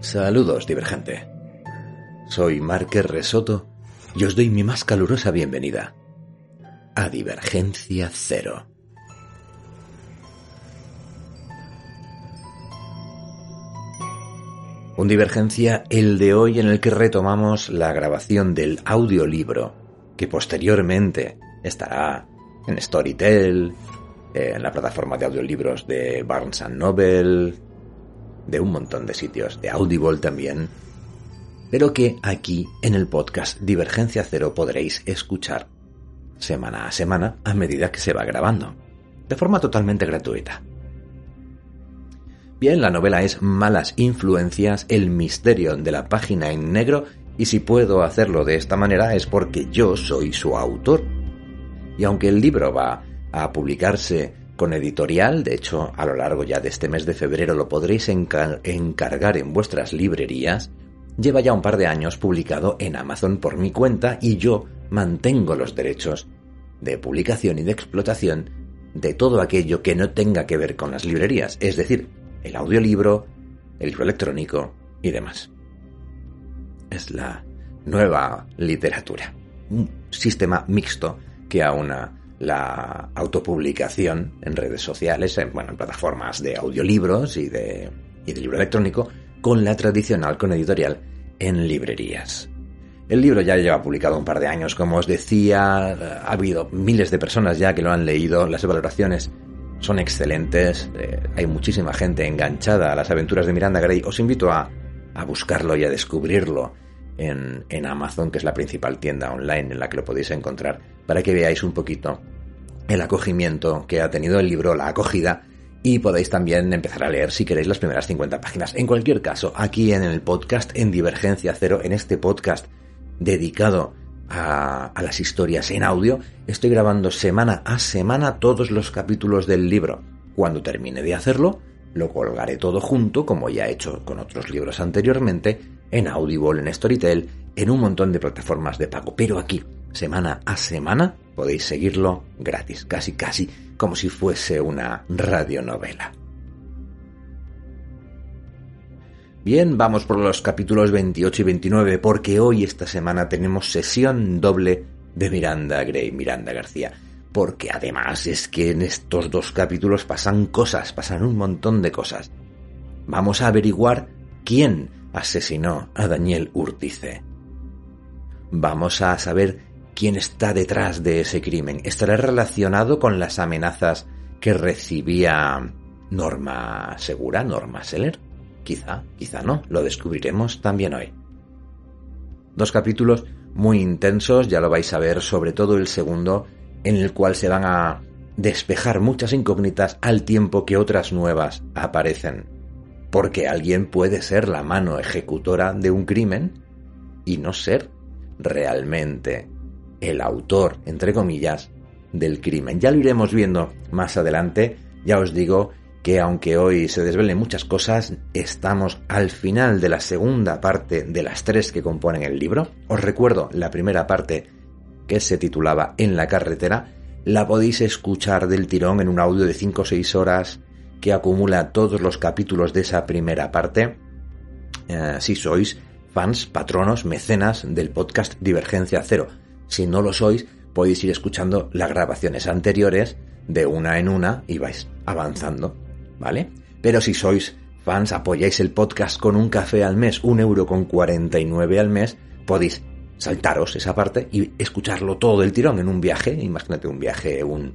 Saludos, divergente. Soy Márquez Resoto y os doy mi más calurosa bienvenida a Divergencia Cero. Un divergencia el de hoy en el que retomamos la grabación del audiolibro que posteriormente estará en Storytel, en la plataforma de audiolibros de Barnes Noble, de un montón de sitios, de Audible también, pero que aquí en el podcast Divergencia Cero podréis escuchar semana a semana a medida que se va grabando, de forma totalmente gratuita. Bien, la novela es Malas Influencias, el misterio de la página en negro, y si puedo hacerlo de esta manera es porque yo soy su autor. Y aunque el libro va a publicarse con editorial, de hecho a lo largo ya de este mes de febrero lo podréis encargar en vuestras librerías, lleva ya un par de años publicado en Amazon por mi cuenta y yo mantengo los derechos de publicación y de explotación de todo aquello que no tenga que ver con las librerías, es decir, el audiolibro, el libro electrónico y demás. Es la nueva literatura, un sistema mixto que aúna la autopublicación en redes sociales, en, bueno, en plataformas de audiolibros y de, libro electrónico, con la tradicional con editorial en librerías. El libro ya lleva publicado un par de años, como os decía, ha habido miles de personas ya que lo han leído, las valoraciones son excelentes, eh, hay muchísima gente enganchada a las aventuras de Miranda Gray, os invito a, a buscarlo y a descubrirlo en Amazon, que es la principal tienda online en la que lo podéis encontrar, para que veáis un poquito el acogimiento que ha tenido el libro, la acogida, y podéis también empezar a leer si queréis las primeras 50 páginas. En cualquier caso, aquí en el podcast, en Divergencia Cero, en este podcast dedicado a, a, las historias en audio, estoy grabando semana a semana todos los capítulos del libro. Cuando termine de hacerlo, lo colgaré todo junto, como ya he hecho con otros libros anteriormente, en Audible, en Storytel, en un montón de plataformas de pago. Pero aquí, semana a semana, podéis seguirlo gratis, casi casi como si fuese una radionovela. Bien, vamos por los capítulos 28 y 29 porque hoy esta semana tenemos sesión doble de Miranda Gray, Miranda García. Porque además es que en estos dos capítulos pasan cosas, pasan un montón de cosas. Vamos a averiguar quién asesinó a Daniel Urtice. Vamos a saber quién está detrás de ese crimen. ¿Estará relacionado con las amenazas que recibía Norma Segura, Norma Seller? Quizá, quizá no, lo descubriremos también hoy. Dos capítulos muy intensos, ya lo vais a ver, sobre todo el segundo, en el cual se van a despejar muchas incógnitas al tiempo que otras nuevas aparecen. Porque alguien puede ser la mano ejecutora de un crimen y no ser realmente el autor, entre comillas, del crimen. Ya lo iremos viendo más adelante. Ya os digo que aunque hoy se desvelen muchas cosas, estamos al final de la segunda parte de las tres que componen el libro. Os recuerdo la primera parte que se titulaba En la carretera. La podéis escuchar del tirón en un audio de 5 o 6 horas que acumula todos los capítulos de esa primera parte. Eh, si sois fans, patronos, mecenas del podcast Divergencia Cero. Si no lo sois, podéis ir escuchando las grabaciones anteriores de una en una y vais avanzando, ¿vale? Pero si sois fans, apoyáis el podcast con un café al mes, un euro con 49 al mes, podéis saltaros esa parte y escucharlo todo el tirón en un viaje. Imagínate un viaje, un,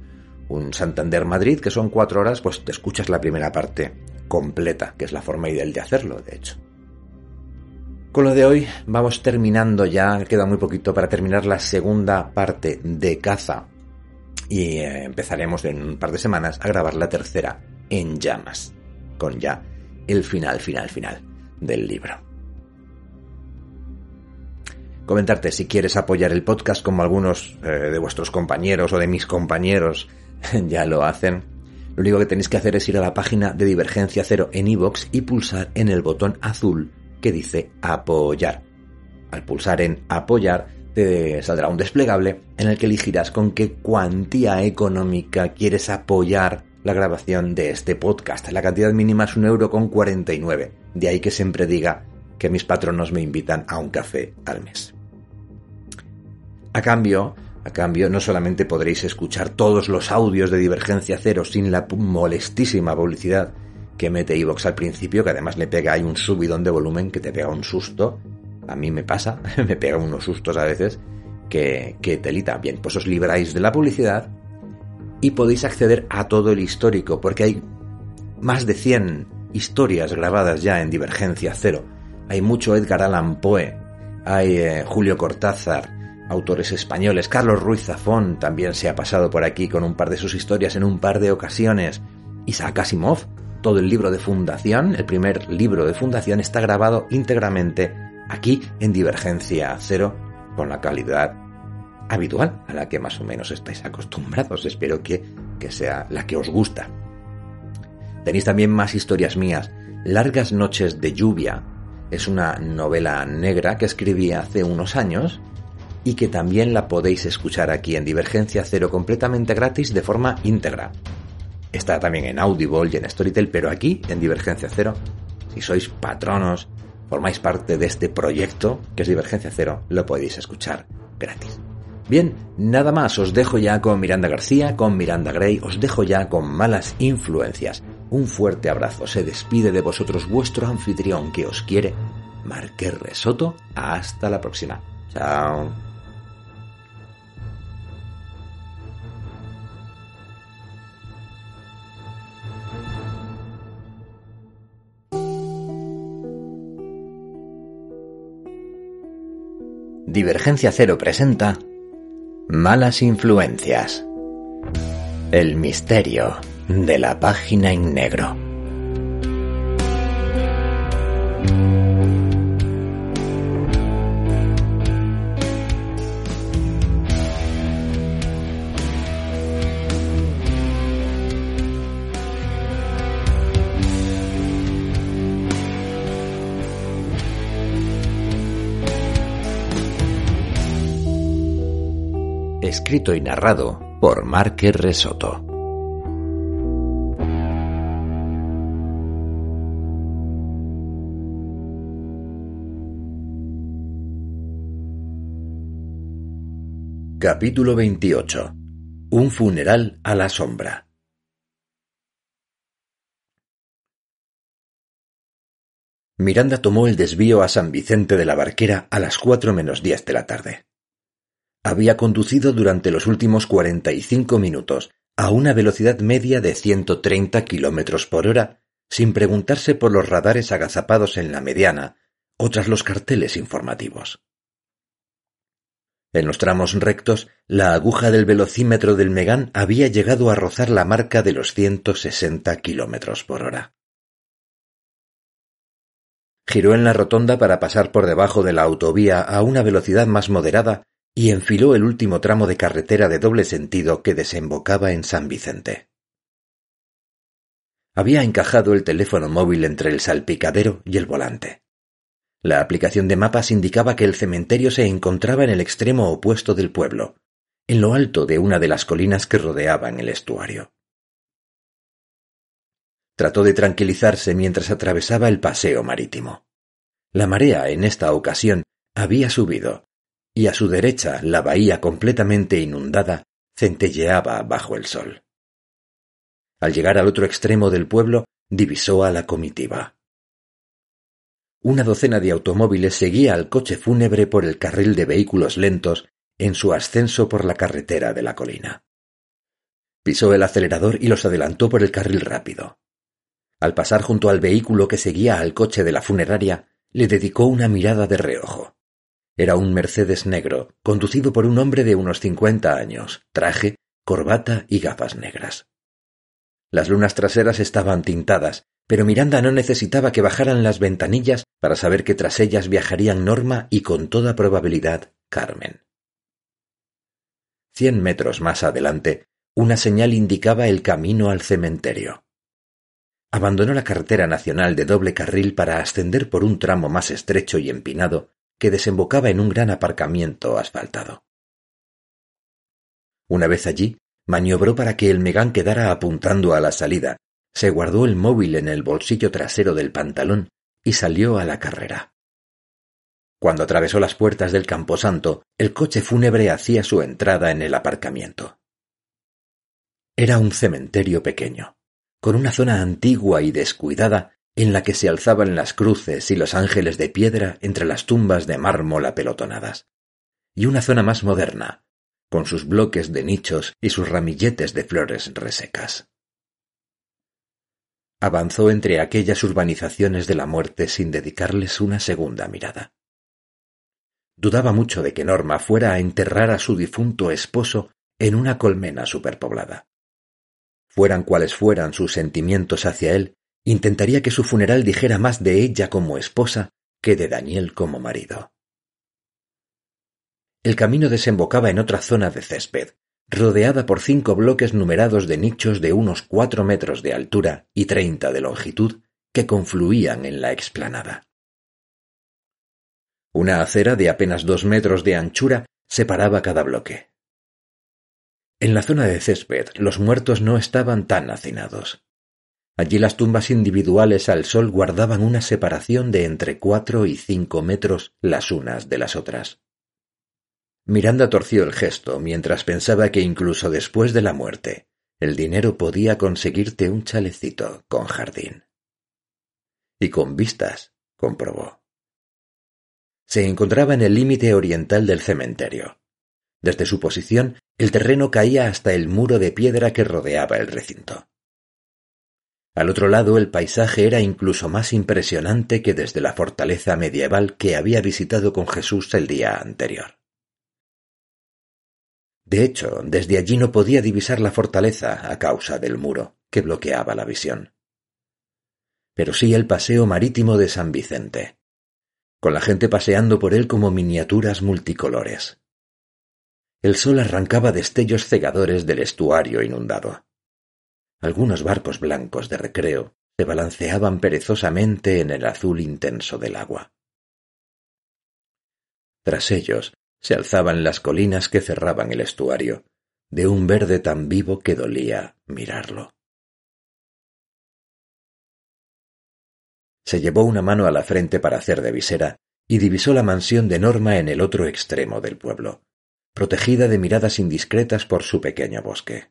un Santander-Madrid, que son cuatro horas, pues te escuchas la primera parte completa, que es la forma ideal de hacerlo, de hecho. Con lo de hoy vamos terminando ya, queda muy poquito para terminar la segunda parte de caza y eh, empezaremos en un par de semanas a grabar la tercera en llamas, con ya el final, final, final del libro. Comentarte si quieres apoyar el podcast como algunos eh, de vuestros compañeros o de mis compañeros ya lo hacen. Lo único que tenéis que hacer es ir a la página de Divergencia Cero en iVoox y pulsar en el botón azul que dice apoyar. Al pulsar en apoyar te saldrá un desplegable en el que elegirás con qué cuantía económica quieres apoyar la grabación de este podcast. La cantidad mínima es un euro con 49. De ahí que siempre diga que mis patronos me invitan a un café al mes. A cambio, a cambio, no solamente podréis escuchar todos los audios de Divergencia Cero sin la molestísima publicidad que mete iVox al principio, que además le pega ahí un subidón de volumen que te pega un susto. A mí me pasa, me pega unos sustos a veces que, que telita. Bien, pues os libráis de la publicidad y podéis acceder a todo el histórico, porque hay más de 100 historias grabadas ya en Divergencia Cero. Hay mucho Edgar Allan Poe, hay eh, Julio Cortázar, autores españoles. Carlos Ruiz Zafón también se ha pasado por aquí con un par de sus historias en un par de ocasiones. Isaac Asimov, todo el libro de fundación, el primer libro de fundación está grabado íntegramente aquí en Divergencia Cero con la calidad habitual a la que más o menos estáis acostumbrados. Espero que, que sea la que os gusta. Tenéis también más historias mías. Largas noches de lluvia es una novela negra que escribí hace unos años y que también la podéis escuchar aquí en Divergencia Cero completamente gratis de forma íntegra. Está también en Audible y en Storytel, pero aquí en Divergencia Cero, si sois patronos, formáis parte de este proyecto que es Divergencia Cero, lo podéis escuchar gratis. Bien, nada más, os dejo ya con Miranda García, con Miranda Gray, os dejo ya con malas influencias. Un fuerte abrazo, se despide de vosotros vuestro anfitrión que os quiere, Marqués Resoto. Hasta la próxima. Chao. Divergencia Cero presenta Malas influencias. El misterio de la página en negro. Escrito y narrado por Marque Resoto. Capítulo 28. Un funeral a la sombra. Miranda tomó el desvío a San Vicente de la Barquera a las cuatro menos diez de la tarde había conducido durante los últimos cuarenta y cinco minutos a una velocidad media de ciento treinta kilómetros por hora, sin preguntarse por los radares agazapados en la mediana o tras los carteles informativos. En los tramos rectos, la aguja del velocímetro del Megán había llegado a rozar la marca de los ciento sesenta kilómetros por hora. Giró en la rotonda para pasar por debajo de la autovía a una velocidad más moderada y enfiló el último tramo de carretera de doble sentido que desembocaba en San Vicente. Había encajado el teléfono móvil entre el salpicadero y el volante. La aplicación de mapas indicaba que el cementerio se encontraba en el extremo opuesto del pueblo, en lo alto de una de las colinas que rodeaban el estuario. Trató de tranquilizarse mientras atravesaba el paseo marítimo. La marea en esta ocasión había subido y a su derecha la bahía completamente inundada centelleaba bajo el sol. Al llegar al otro extremo del pueblo, divisó a la comitiva. Una docena de automóviles seguía al coche fúnebre por el carril de vehículos lentos en su ascenso por la carretera de la colina. Pisó el acelerador y los adelantó por el carril rápido. Al pasar junto al vehículo que seguía al coche de la funeraria, le dedicó una mirada de reojo. Era un Mercedes negro, conducido por un hombre de unos cincuenta años, traje, corbata y gafas negras. Las lunas traseras estaban tintadas, pero Miranda no necesitaba que bajaran las ventanillas para saber que tras ellas viajarían Norma y con toda probabilidad Carmen. Cien metros más adelante, una señal indicaba el camino al cementerio. Abandonó la carretera nacional de doble carril para ascender por un tramo más estrecho y empinado que desembocaba en un gran aparcamiento asfaltado. Una vez allí, maniobró para que el Megán quedara apuntando a la salida, se guardó el móvil en el bolsillo trasero del pantalón y salió a la carrera. Cuando atravesó las puertas del camposanto, el coche fúnebre hacía su entrada en el aparcamiento. Era un cementerio pequeño, con una zona antigua y descuidada en la que se alzaban las cruces y los ángeles de piedra entre las tumbas de mármol apelotonadas, y una zona más moderna, con sus bloques de nichos y sus ramilletes de flores resecas. Avanzó entre aquellas urbanizaciones de la muerte sin dedicarles una segunda mirada. Dudaba mucho de que Norma fuera a enterrar a su difunto esposo en una colmena superpoblada. Fueran cuales fueran sus sentimientos hacia él, intentaría que su funeral dijera más de ella como esposa que de Daniel como marido. El camino desembocaba en otra zona de césped, rodeada por cinco bloques numerados de nichos de unos cuatro metros de altura y treinta de longitud que confluían en la explanada. Una acera de apenas dos metros de anchura separaba cada bloque. En la zona de césped los muertos no estaban tan hacinados. Allí las tumbas individuales al sol guardaban una separación de entre cuatro y cinco metros las unas de las otras. Miranda torció el gesto mientras pensaba que incluso después de la muerte el dinero podía conseguirte un chalecito con jardín. Y con vistas, comprobó. Se encontraba en el límite oriental del cementerio. Desde su posición el terreno caía hasta el muro de piedra que rodeaba el recinto. Al otro lado el paisaje era incluso más impresionante que desde la fortaleza medieval que había visitado con Jesús el día anterior. De hecho, desde allí no podía divisar la fortaleza a causa del muro que bloqueaba la visión. Pero sí el paseo marítimo de San Vicente, con la gente paseando por él como miniaturas multicolores. El sol arrancaba destellos cegadores del estuario inundado. Algunos barcos blancos de recreo se balanceaban perezosamente en el azul intenso del agua. Tras ellos se alzaban las colinas que cerraban el estuario, de un verde tan vivo que dolía mirarlo. Se llevó una mano a la frente para hacer de visera y divisó la mansión de Norma en el otro extremo del pueblo protegida de miradas indiscretas por su pequeño bosque.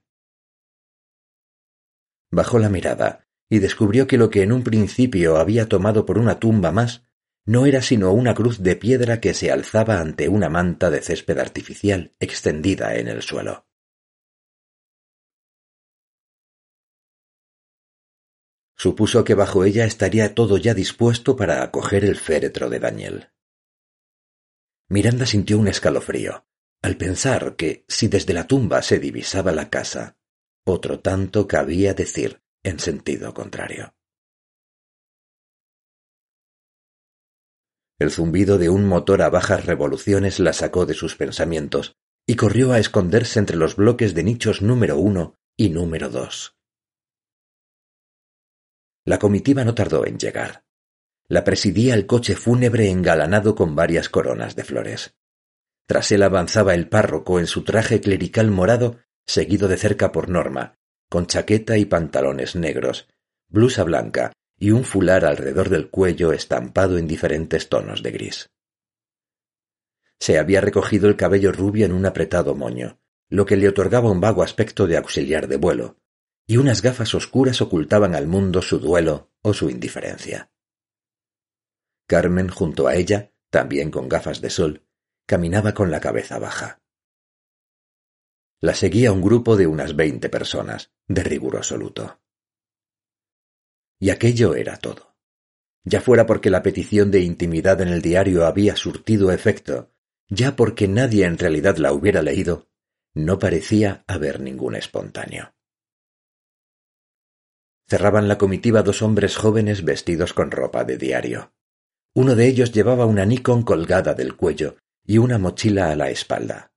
Bajó la mirada y descubrió que lo que en un principio había tomado por una tumba más no era sino una cruz de piedra que se alzaba ante una manta de césped artificial extendida en el suelo. Supuso que bajo ella estaría todo ya dispuesto para acoger el féretro de Daniel. Miranda sintió un escalofrío, al pensar que si desde la tumba se divisaba la casa, otro tanto cabía decir en sentido contrario. El zumbido de un motor a bajas revoluciones la sacó de sus pensamientos y corrió a esconderse entre los bloques de nichos número uno y número dos. La comitiva no tardó en llegar. La presidía el coche fúnebre engalanado con varias coronas de flores. Tras él avanzaba el párroco en su traje clerical morado, seguido de cerca por Norma, con chaqueta y pantalones negros, blusa blanca y un fular alrededor del cuello estampado en diferentes tonos de gris. Se había recogido el cabello rubio en un apretado moño, lo que le otorgaba un vago aspecto de auxiliar de vuelo, y unas gafas oscuras ocultaban al mundo su duelo o su indiferencia. Carmen, junto a ella, también con gafas de sol, caminaba con la cabeza baja. La seguía un grupo de unas veinte personas, de riguroso luto. Y aquello era todo. Ya fuera porque la petición de intimidad en el diario había surtido efecto, ya porque nadie en realidad la hubiera leído, no parecía haber ningún espontáneo. Cerraban la comitiva dos hombres jóvenes vestidos con ropa de diario. Uno de ellos llevaba una Nikon colgada del cuello y una mochila a la espalda.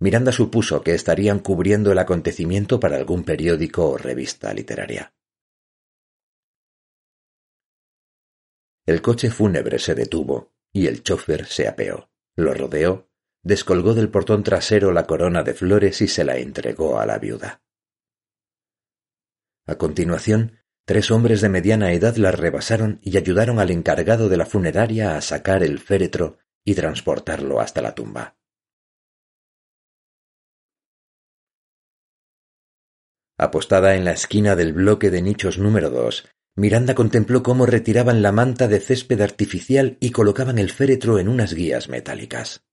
Miranda supuso que estarían cubriendo el acontecimiento para algún periódico o revista literaria. El coche fúnebre se detuvo y el chofer se apeó, lo rodeó, descolgó del portón trasero la corona de flores y se la entregó a la viuda. A continuación, Tres hombres de mediana edad la rebasaron y ayudaron al encargado de la funeraria a sacar el féretro y transportarlo hasta la tumba. Apostada en la esquina del bloque de nichos número dos, Miranda contempló cómo retiraban la manta de césped artificial y colocaban el féretro en unas guías metálicas.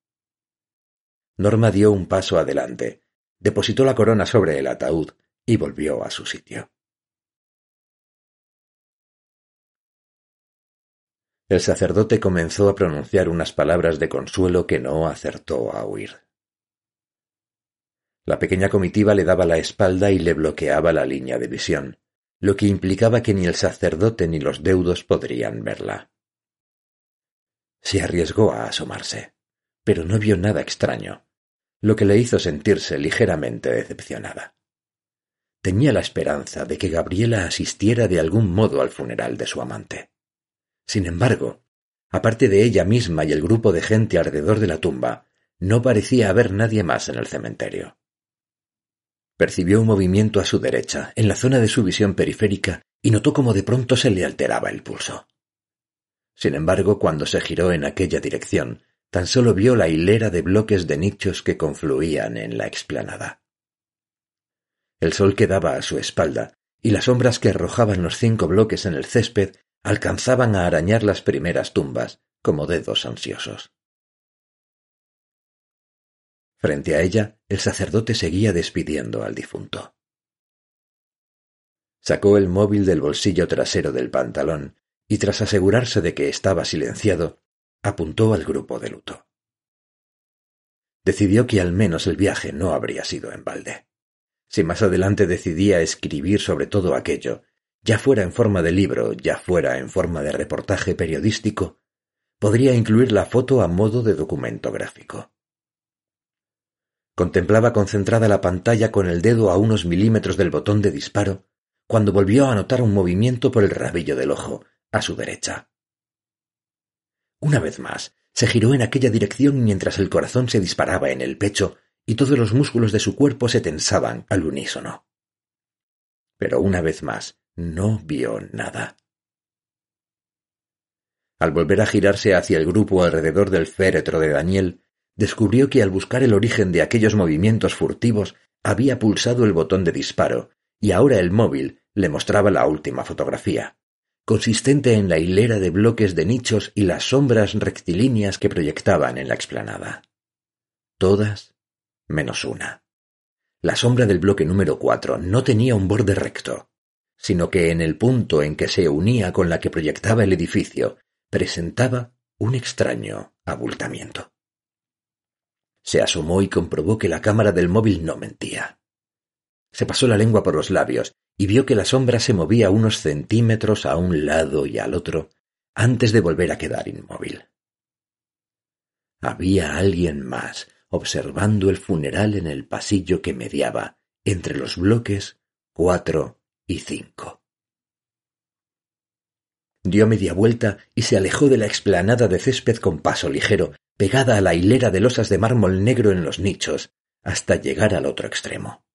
Norma dio un paso adelante, depositó la corona sobre el ataúd y volvió a su sitio. El sacerdote comenzó a pronunciar unas palabras de consuelo que no acertó a oír. La pequeña comitiva le daba la espalda y le bloqueaba la línea de visión, lo que implicaba que ni el sacerdote ni los deudos podrían verla. Se arriesgó a asomarse, pero no vio nada extraño, lo que le hizo sentirse ligeramente decepcionada. Tenía la esperanza de que Gabriela asistiera de algún modo al funeral de su amante. Sin embargo, aparte de ella misma y el grupo de gente alrededor de la tumba, no parecía haber nadie más en el cementerio. Percibió un movimiento a su derecha, en la zona de su visión periférica, y notó cómo de pronto se le alteraba el pulso. Sin embargo, cuando se giró en aquella dirección, tan solo vio la hilera de bloques de nichos que confluían en la explanada. El sol quedaba a su espalda, y las sombras que arrojaban los cinco bloques en el césped alcanzaban a arañar las primeras tumbas como dedos ansiosos. Frente a ella, el sacerdote seguía despidiendo al difunto. Sacó el móvil del bolsillo trasero del pantalón y tras asegurarse de que estaba silenciado, apuntó al grupo de luto. Decidió que al menos el viaje no habría sido en balde. Si más adelante decidía escribir sobre todo aquello, ya fuera en forma de libro, ya fuera en forma de reportaje periodístico, podría incluir la foto a modo de documento gráfico. Contemplaba concentrada la pantalla con el dedo a unos milímetros del botón de disparo, cuando volvió a notar un movimiento por el rabillo del ojo, a su derecha. Una vez más, se giró en aquella dirección mientras el corazón se disparaba en el pecho y todos los músculos de su cuerpo se tensaban al unísono. Pero una vez más, no vio nada. Al volver a girarse hacia el grupo alrededor del féretro de Daniel, descubrió que al buscar el origen de aquellos movimientos furtivos había pulsado el botón de disparo, y ahora el móvil le mostraba la última fotografía, consistente en la hilera de bloques de nichos y las sombras rectilíneas que proyectaban en la explanada. Todas menos una. La sombra del bloque número cuatro no tenía un borde recto, sino que en el punto en que se unía con la que proyectaba el edificio, presentaba un extraño abultamiento. Se asomó y comprobó que la cámara del móvil no mentía. Se pasó la lengua por los labios y vio que la sombra se movía unos centímetros a un lado y al otro antes de volver a quedar inmóvil. Había alguien más observando el funeral en el pasillo que mediaba entre los bloques cuatro y cinco. Dio media vuelta y se alejó de la explanada de césped con paso ligero, pegada a la hilera de losas de mármol negro en los nichos, hasta llegar al otro extremo.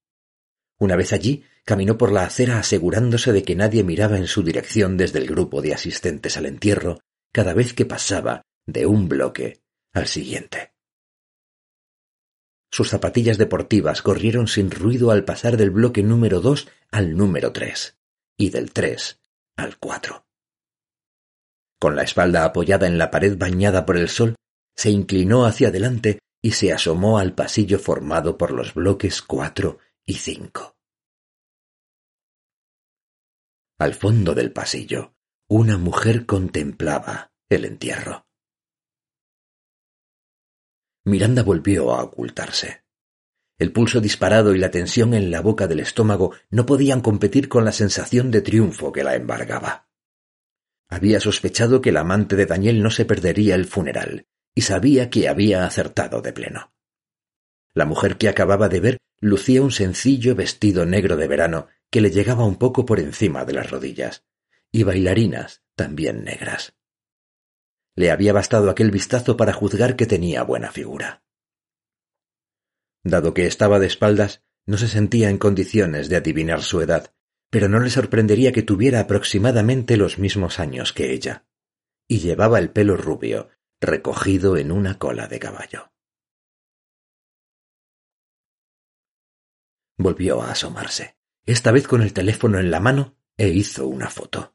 Una vez allí, caminó por la acera asegurándose de que nadie miraba en su dirección desde el grupo de asistentes al entierro cada vez que pasaba de un bloque al siguiente. Sus zapatillas deportivas corrieron sin ruido al pasar del bloque número dos al número tres, y del tres al cuatro. Con la espalda apoyada en la pared bañada por el sol, se inclinó hacia adelante y se asomó al pasillo formado por los bloques cuatro y cinco. Al fondo del pasillo, una mujer contemplaba el entierro. Miranda volvió a ocultarse. El pulso disparado y la tensión en la boca del estómago no podían competir con la sensación de triunfo que la embargaba. Había sospechado que el amante de Daniel no se perdería el funeral, y sabía que había acertado de pleno. La mujer que acababa de ver lucía un sencillo vestido negro de verano que le llegaba un poco por encima de las rodillas, y bailarinas también negras. Le había bastado aquel vistazo para juzgar que tenía buena figura. Dado que estaba de espaldas, no se sentía en condiciones de adivinar su edad, pero no le sorprendería que tuviera aproximadamente los mismos años que ella, y llevaba el pelo rubio, recogido en una cola de caballo. Volvió a asomarse, esta vez con el teléfono en la mano, e hizo una foto.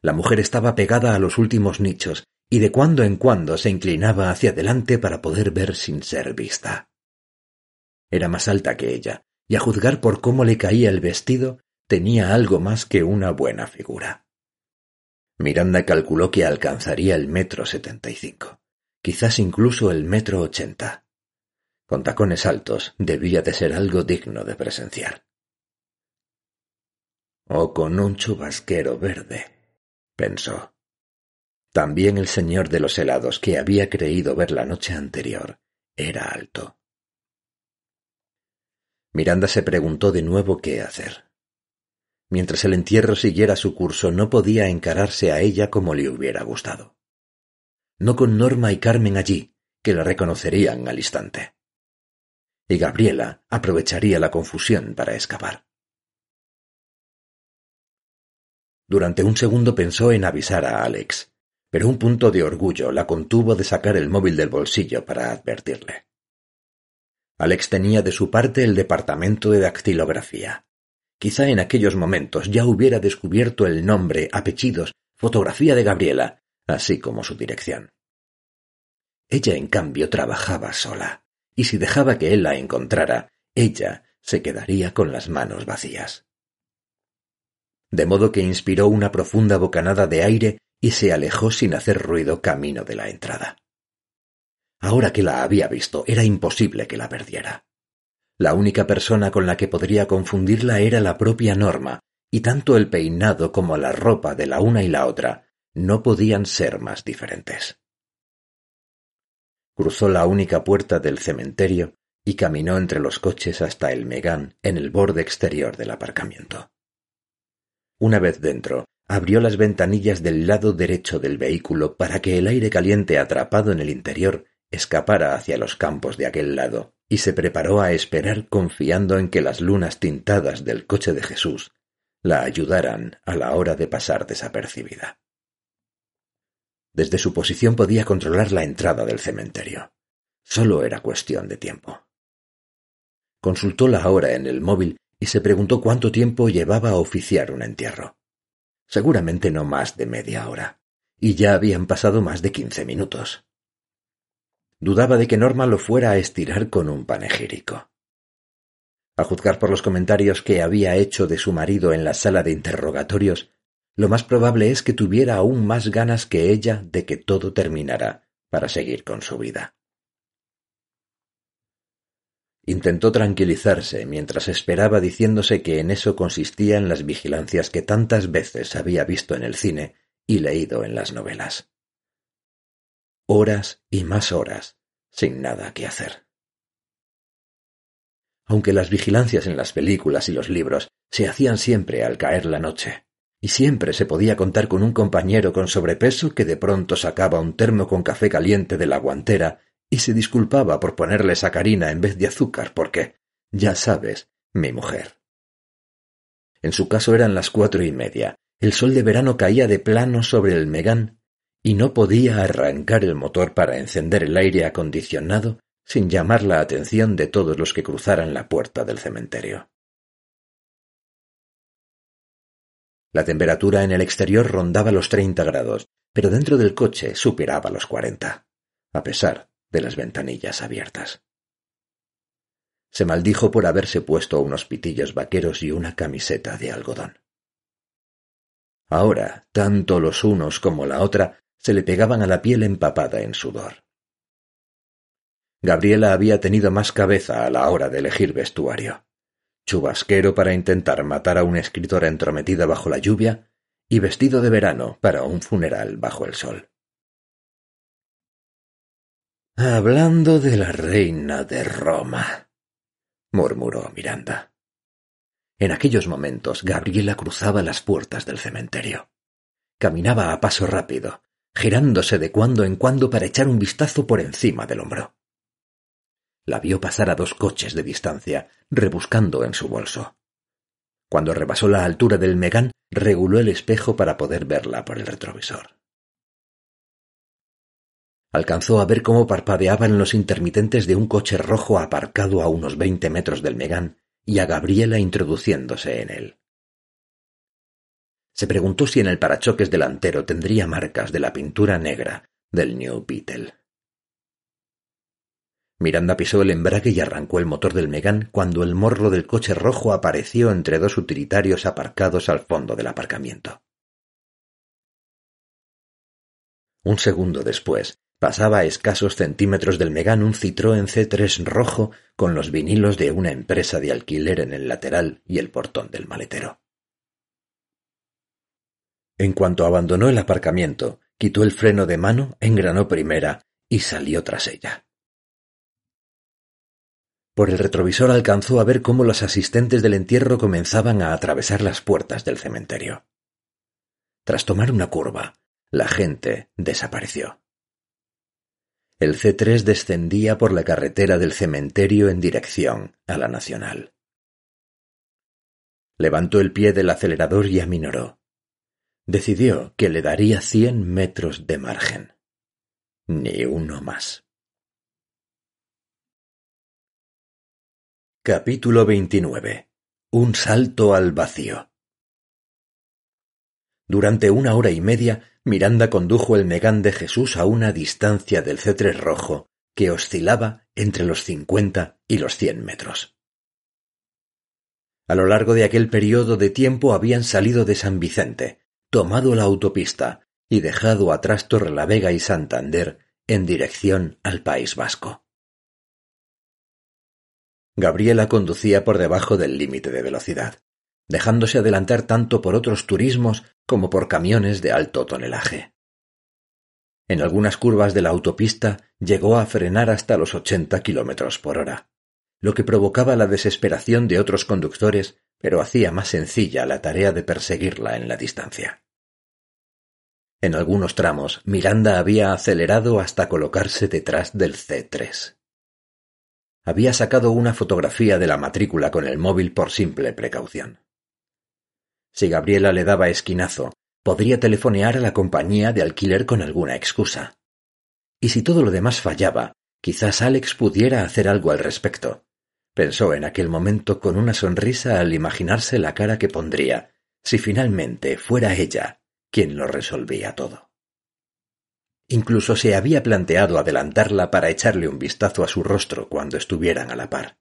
La mujer estaba pegada a los últimos nichos y de cuando en cuando se inclinaba hacia adelante para poder ver sin ser vista. Era más alta que ella, y a juzgar por cómo le caía el vestido, tenía algo más que una buena figura. Miranda calculó que alcanzaría el metro setenta y cinco, quizás incluso el metro ochenta. Con tacones altos debía de ser algo digno de presenciar. O con un chubasquero verde, pensó. También el señor de los helados que había creído ver la noche anterior era alto. Miranda se preguntó de nuevo qué hacer. Mientras el entierro siguiera su curso no podía encararse a ella como le hubiera gustado. No con Norma y Carmen allí, que la reconocerían al instante. Y Gabriela aprovecharía la confusión para escapar. Durante un segundo pensó en avisar a Alex, pero un punto de orgullo la contuvo de sacar el móvil del bolsillo para advertirle. Alex tenía de su parte el departamento de dactilografía. Quizá en aquellos momentos ya hubiera descubierto el nombre, apellidos, fotografía de Gabriela, así como su dirección. Ella, en cambio, trabajaba sola, y si dejaba que él la encontrara, ella se quedaría con las manos vacías. De modo que inspiró una profunda bocanada de aire y se alejó sin hacer ruido camino de la entrada. Ahora que la había visto, era imposible que la perdiera. La única persona con la que podría confundirla era la propia Norma, y tanto el peinado como la ropa de la una y la otra no podían ser más diferentes. Cruzó la única puerta del cementerio y caminó entre los coches hasta el Megán en el borde exterior del aparcamiento. Una vez dentro, abrió las ventanillas del lado derecho del vehículo para que el aire caliente atrapado en el interior escapara hacia los campos de aquel lado, y se preparó a esperar confiando en que las lunas tintadas del coche de Jesús la ayudaran a la hora de pasar desapercibida. Desde su posición podía controlar la entrada del cementerio. Solo era cuestión de tiempo. Consultó la hora en el móvil y se preguntó cuánto tiempo llevaba a oficiar un entierro. Seguramente no más de media hora, y ya habían pasado más de quince minutos. Dudaba de que Norma lo fuera a estirar con un panegírico. A juzgar por los comentarios que había hecho de su marido en la sala de interrogatorios, lo más probable es que tuviera aún más ganas que ella de que todo terminara para seguir con su vida. Intentó tranquilizarse mientras esperaba diciéndose que en eso consistían las vigilancias que tantas veces había visto en el cine y leído en las novelas. Horas y más horas, sin nada que hacer. Aunque las vigilancias en las películas y los libros se hacían siempre al caer la noche, y siempre se podía contar con un compañero con sobrepeso que de pronto sacaba un termo con café caliente de la guantera y se disculpaba por ponerle sacarina en vez de azúcar porque, ya sabes, mi mujer. En su caso eran las cuatro y media. El sol de verano caía de plano sobre el Megán y no podía arrancar el motor para encender el aire acondicionado sin llamar la atención de todos los que cruzaran la puerta del cementerio. La temperatura en el exterior rondaba los treinta grados, pero dentro del coche superaba los cuarenta, a pesar de las ventanillas abiertas. Se maldijo por haberse puesto unos pitillos vaqueros y una camiseta de algodón. Ahora, tanto los unos como la otra se le pegaban a la piel empapada en sudor. Gabriela había tenido más cabeza a la hora de elegir vestuario. Chubasquero para intentar matar a una escritora entrometida bajo la lluvia y vestido de verano para un funeral bajo el sol. Hablando de la reina de Roma, murmuró Miranda. En aquellos momentos Gabriela cruzaba las puertas del cementerio. Caminaba a paso rápido, girándose de cuando en cuando para echar un vistazo por encima del hombro. La vio pasar a dos coches de distancia, rebuscando en su bolso. Cuando rebasó la altura del Megán, reguló el espejo para poder verla por el retrovisor. Alcanzó a ver cómo parpadeaban los intermitentes de un coche rojo aparcado a unos veinte metros del Megán y a Gabriela introduciéndose en él. Se preguntó si en el parachoques delantero tendría marcas de la pintura negra del New Beetle. Miranda pisó el embrague y arrancó el motor del Megán cuando el morro del coche rojo apareció entre dos utilitarios aparcados al fondo del aparcamiento. Un segundo después, pasaba a escasos centímetros del Megán un Citroën C3 rojo con los vinilos de una empresa de alquiler en el lateral y el portón del maletero. En cuanto abandonó el aparcamiento, quitó el freno de mano, engranó primera y salió tras ella. Por el retrovisor alcanzó a ver cómo los asistentes del entierro comenzaban a atravesar las puertas del cementerio. Tras tomar una curva, la gente desapareció. El C3 descendía por la carretera del cementerio en dirección a la Nacional. Levantó el pie del acelerador y aminoró. Decidió que le daría cien metros de margen. Ni uno más. Capítulo 29. Un salto al vacío. Durante una hora y media, Miranda condujo el Megán de Jesús a una distancia del cetre rojo que oscilaba entre los cincuenta y los cien metros. A lo largo de aquel periodo de tiempo habían salido de San Vicente, tomado la autopista y dejado atrás Torrelavega y Santander en dirección al País Vasco. Gabriela conducía por debajo del límite de velocidad, dejándose adelantar tanto por otros turismos como por camiones de alto tonelaje. En algunas curvas de la autopista llegó a frenar hasta los ochenta kilómetros por hora, lo que provocaba la desesperación de otros conductores, pero hacía más sencilla la tarea de perseguirla en la distancia. En algunos tramos, Miranda había acelerado hasta colocarse detrás del C3 había sacado una fotografía de la matrícula con el móvil por simple precaución. Si Gabriela le daba esquinazo, podría telefonear a la compañía de alquiler con alguna excusa. Y si todo lo demás fallaba, quizás Alex pudiera hacer algo al respecto. Pensó en aquel momento con una sonrisa al imaginarse la cara que pondría si finalmente fuera ella quien lo resolvía todo. Incluso se había planteado adelantarla para echarle un vistazo a su rostro cuando estuvieran a la par.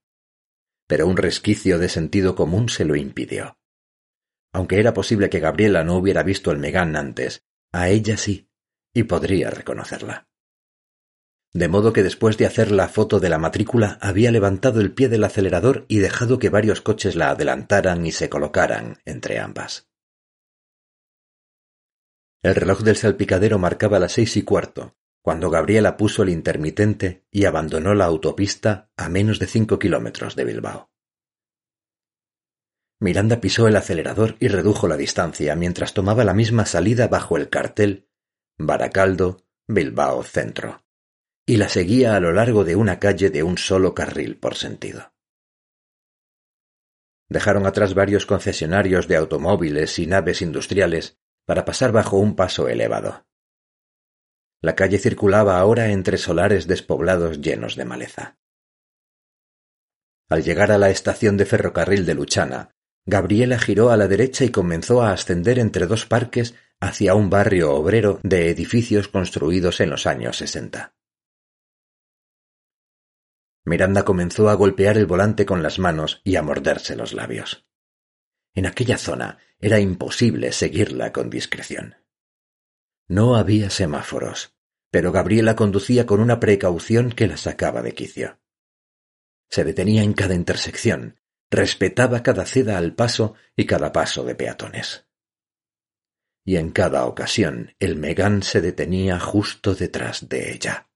Pero un resquicio de sentido común se lo impidió. Aunque era posible que Gabriela no hubiera visto el Megán antes, a ella sí, y podría reconocerla. De modo que después de hacer la foto de la matrícula había levantado el pie del acelerador y dejado que varios coches la adelantaran y se colocaran entre ambas. El reloj del salpicadero marcaba las seis y cuarto, cuando Gabriela puso el intermitente y abandonó la autopista a menos de cinco kilómetros de Bilbao. Miranda pisó el acelerador y redujo la distancia mientras tomaba la misma salida bajo el cartel Baracaldo, Bilbao Centro, y la seguía a lo largo de una calle de un solo carril por sentido. Dejaron atrás varios concesionarios de automóviles y naves industriales para pasar bajo un paso elevado. La calle circulaba ahora entre solares despoblados llenos de maleza. Al llegar a la estación de ferrocarril de Luchana, Gabriela giró a la derecha y comenzó a ascender entre dos parques hacia un barrio obrero de edificios construidos en los años sesenta. Miranda comenzó a golpear el volante con las manos y a morderse los labios. En aquella zona era imposible seguirla con discreción. No había semáforos, pero Gabriela conducía con una precaución que la sacaba de quicio. Se detenía en cada intersección, respetaba cada ceda al paso y cada paso de peatones. Y en cada ocasión el Megán se detenía justo detrás de ella.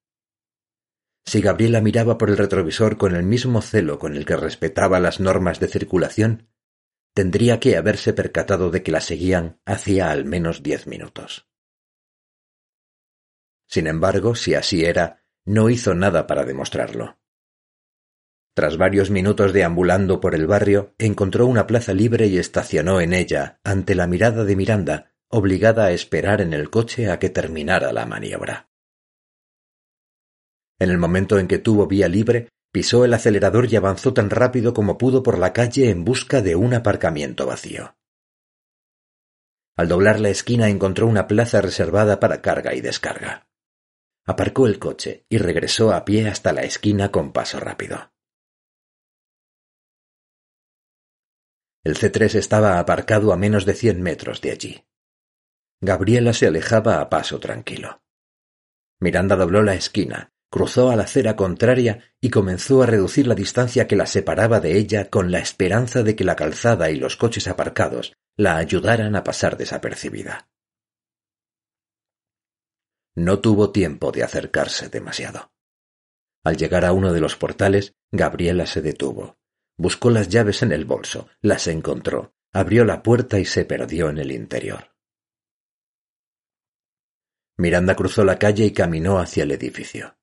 Si Gabriela miraba por el retrovisor con el mismo celo con el que respetaba las normas de circulación, tendría que haberse percatado de que la seguían hacía al menos diez minutos. Sin embargo, si así era, no hizo nada para demostrarlo. Tras varios minutos deambulando por el barrio, encontró una plaza libre y estacionó en ella, ante la mirada de Miranda, obligada a esperar en el coche a que terminara la maniobra. En el momento en que tuvo vía libre, pisó el acelerador y avanzó tan rápido como pudo por la calle en busca de un aparcamiento vacío. Al doblar la esquina encontró una plaza reservada para carga y descarga. Aparcó el coche y regresó a pie hasta la esquina con paso rápido. El C3 estaba aparcado a menos de cien metros de allí. Gabriela se alejaba a paso tranquilo. Miranda dobló la esquina, cruzó a la acera contraria y comenzó a reducir la distancia que la separaba de ella con la esperanza de que la calzada y los coches aparcados la ayudaran a pasar desapercibida. No tuvo tiempo de acercarse demasiado. Al llegar a uno de los portales, Gabriela se detuvo. Buscó las llaves en el bolso, las encontró, abrió la puerta y se perdió en el interior. Miranda cruzó la calle y caminó hacia el edificio.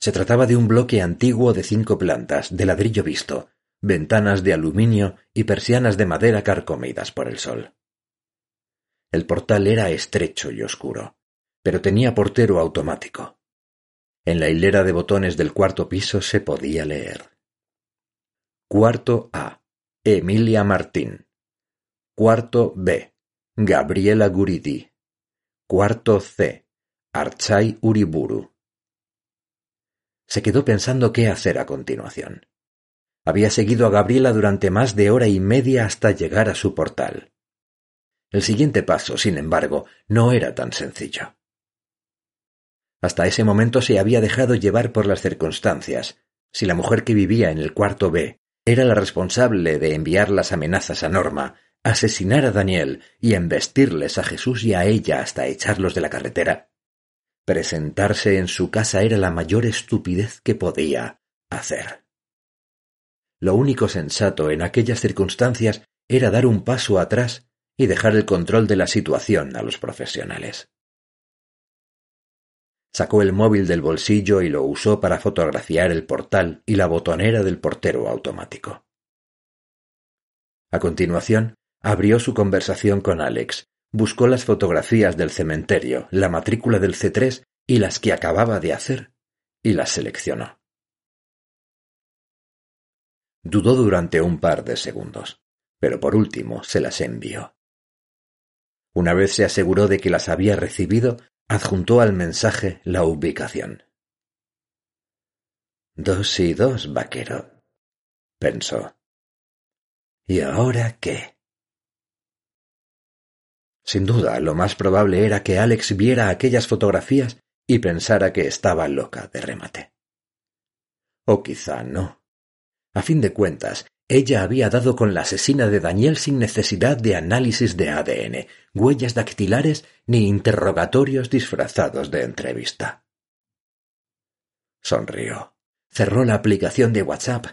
Se trataba de un bloque antiguo de cinco plantas, de ladrillo visto, ventanas de aluminio y persianas de madera carcomidas por el sol. El portal era estrecho y oscuro, pero tenía portero automático. En la hilera de botones del cuarto piso se podía leer. Cuarto A. Emilia Martín. Cuarto B. Gabriela Guridi. Cuarto C. Archai Uriburu. Se quedó pensando qué hacer a continuación. Había seguido a Gabriela durante más de hora y media hasta llegar a su portal. El siguiente paso, sin embargo, no era tan sencillo. Hasta ese momento se había dejado llevar por las circunstancias. Si la mujer que vivía en el cuarto B era la responsable de enviar las amenazas a Norma, asesinar a Daniel y embestirles a Jesús y a ella hasta echarlos de la carretera, Presentarse en su casa era la mayor estupidez que podía hacer. Lo único sensato en aquellas circunstancias era dar un paso atrás y dejar el control de la situación a los profesionales. Sacó el móvil del bolsillo y lo usó para fotografiar el portal y la botonera del portero automático. A continuación, abrió su conversación con Alex buscó las fotografías del cementerio, la matrícula del C3 y las que acababa de hacer, y las seleccionó. Dudó durante un par de segundos, pero por último se las envió. Una vez se aseguró de que las había recibido, adjuntó al mensaje la ubicación. Dos y dos, vaquero, pensó. ¿Y ahora qué? Sin duda, lo más probable era que Alex viera aquellas fotografías y pensara que estaba loca de remate. O quizá no. A fin de cuentas, ella había dado con la asesina de Daniel sin necesidad de análisis de ADN, huellas dactilares ni interrogatorios disfrazados de entrevista. Sonrió, cerró la aplicación de WhatsApp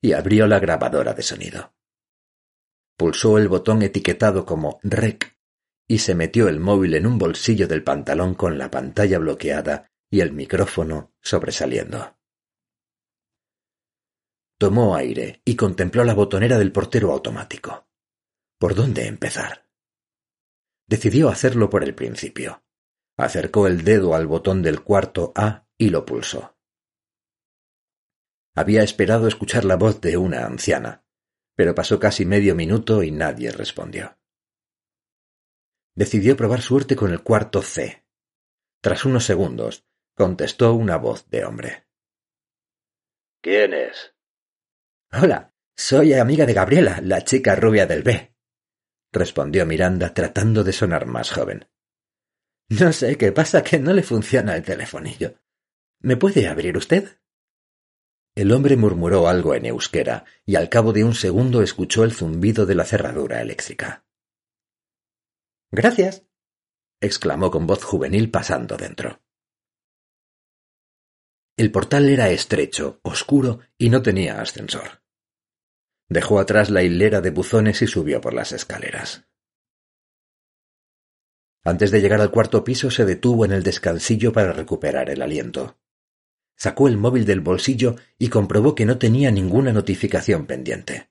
y abrió la grabadora de sonido. Pulsó el botón etiquetado como REC y se metió el móvil en un bolsillo del pantalón con la pantalla bloqueada y el micrófono sobresaliendo. Tomó aire y contempló la botonera del portero automático. ¿Por dónde empezar? Decidió hacerlo por el principio. Acercó el dedo al botón del cuarto A y lo pulsó. Había esperado escuchar la voz de una anciana, pero pasó casi medio minuto y nadie respondió decidió probar suerte con el cuarto C. Tras unos segundos, contestó una voz de hombre. ¿Quién es? Hola, soy amiga de Gabriela, la chica rubia del B. respondió Miranda tratando de sonar más joven. No sé qué pasa que no le funciona el telefonillo. ¿Me puede abrir usted? El hombre murmuró algo en euskera y al cabo de un segundo escuchó el zumbido de la cerradura eléctrica. Gracias. exclamó con voz juvenil pasando dentro. El portal era estrecho, oscuro y no tenía ascensor. Dejó atrás la hilera de buzones y subió por las escaleras. Antes de llegar al cuarto piso se detuvo en el descansillo para recuperar el aliento. Sacó el móvil del bolsillo y comprobó que no tenía ninguna notificación pendiente.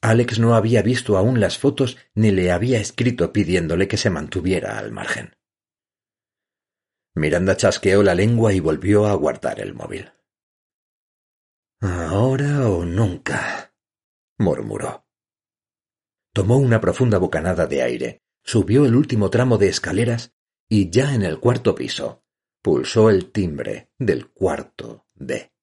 Alex no había visto aún las fotos ni le había escrito pidiéndole que se mantuviera al margen. Miranda chasqueó la lengua y volvió a guardar el móvil. Ahora o nunca, murmuró. Tomó una profunda bocanada de aire, subió el último tramo de escaleras y ya en el cuarto piso pulsó el timbre del cuarto D.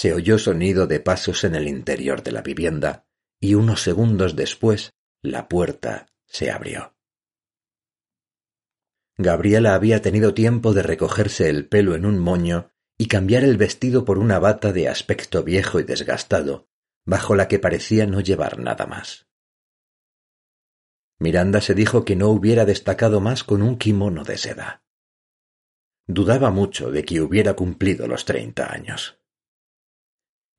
Se oyó sonido de pasos en el interior de la vivienda y unos segundos después la puerta se abrió. Gabriela había tenido tiempo de recogerse el pelo en un moño y cambiar el vestido por una bata de aspecto viejo y desgastado, bajo la que parecía no llevar nada más. Miranda se dijo que no hubiera destacado más con un kimono de seda. Dudaba mucho de que hubiera cumplido los treinta años.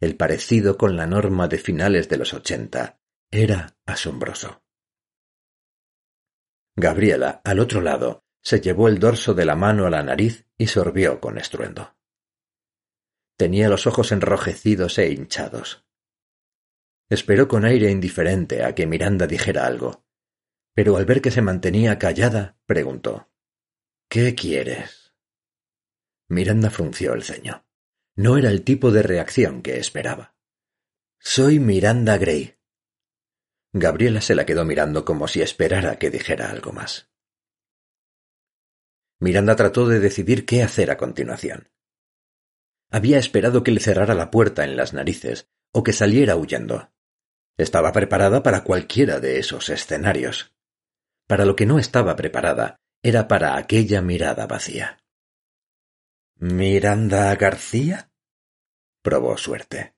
El parecido con la norma de finales de los ochenta era asombroso. Gabriela, al otro lado, se llevó el dorso de la mano a la nariz y sorbió con estruendo. Tenía los ojos enrojecidos e hinchados. Esperó con aire indiferente a que Miranda dijera algo, pero al ver que se mantenía callada, preguntó ¿Qué quieres? Miranda frunció el ceño. No era el tipo de reacción que esperaba. Soy Miranda Gray. Gabriela se la quedó mirando como si esperara que dijera algo más. Miranda trató de decidir qué hacer a continuación. Había esperado que le cerrara la puerta en las narices o que saliera huyendo. Estaba preparada para cualquiera de esos escenarios. Para lo que no estaba preparada era para aquella mirada vacía. ¿Miranda García? probó suerte.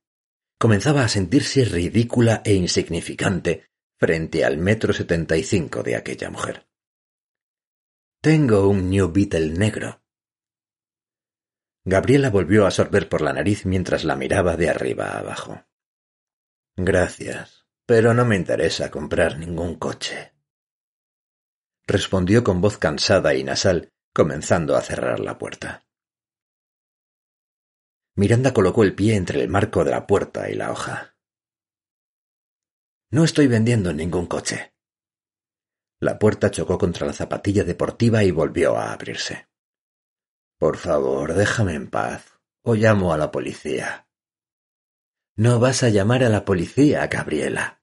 Comenzaba a sentirse ridícula e insignificante frente al metro setenta y cinco de aquella mujer. Tengo un New Beetle negro. Gabriela volvió a sorber por la nariz mientras la miraba de arriba abajo. Gracias, pero no me interesa comprar ningún coche. Respondió con voz cansada y nasal, comenzando a cerrar la puerta. Miranda colocó el pie entre el marco de la puerta y la hoja. No estoy vendiendo ningún coche. La puerta chocó contra la zapatilla deportiva y volvió a abrirse. Por favor, déjame en paz, o llamo a la policía. No vas a llamar a la policía, Gabriela.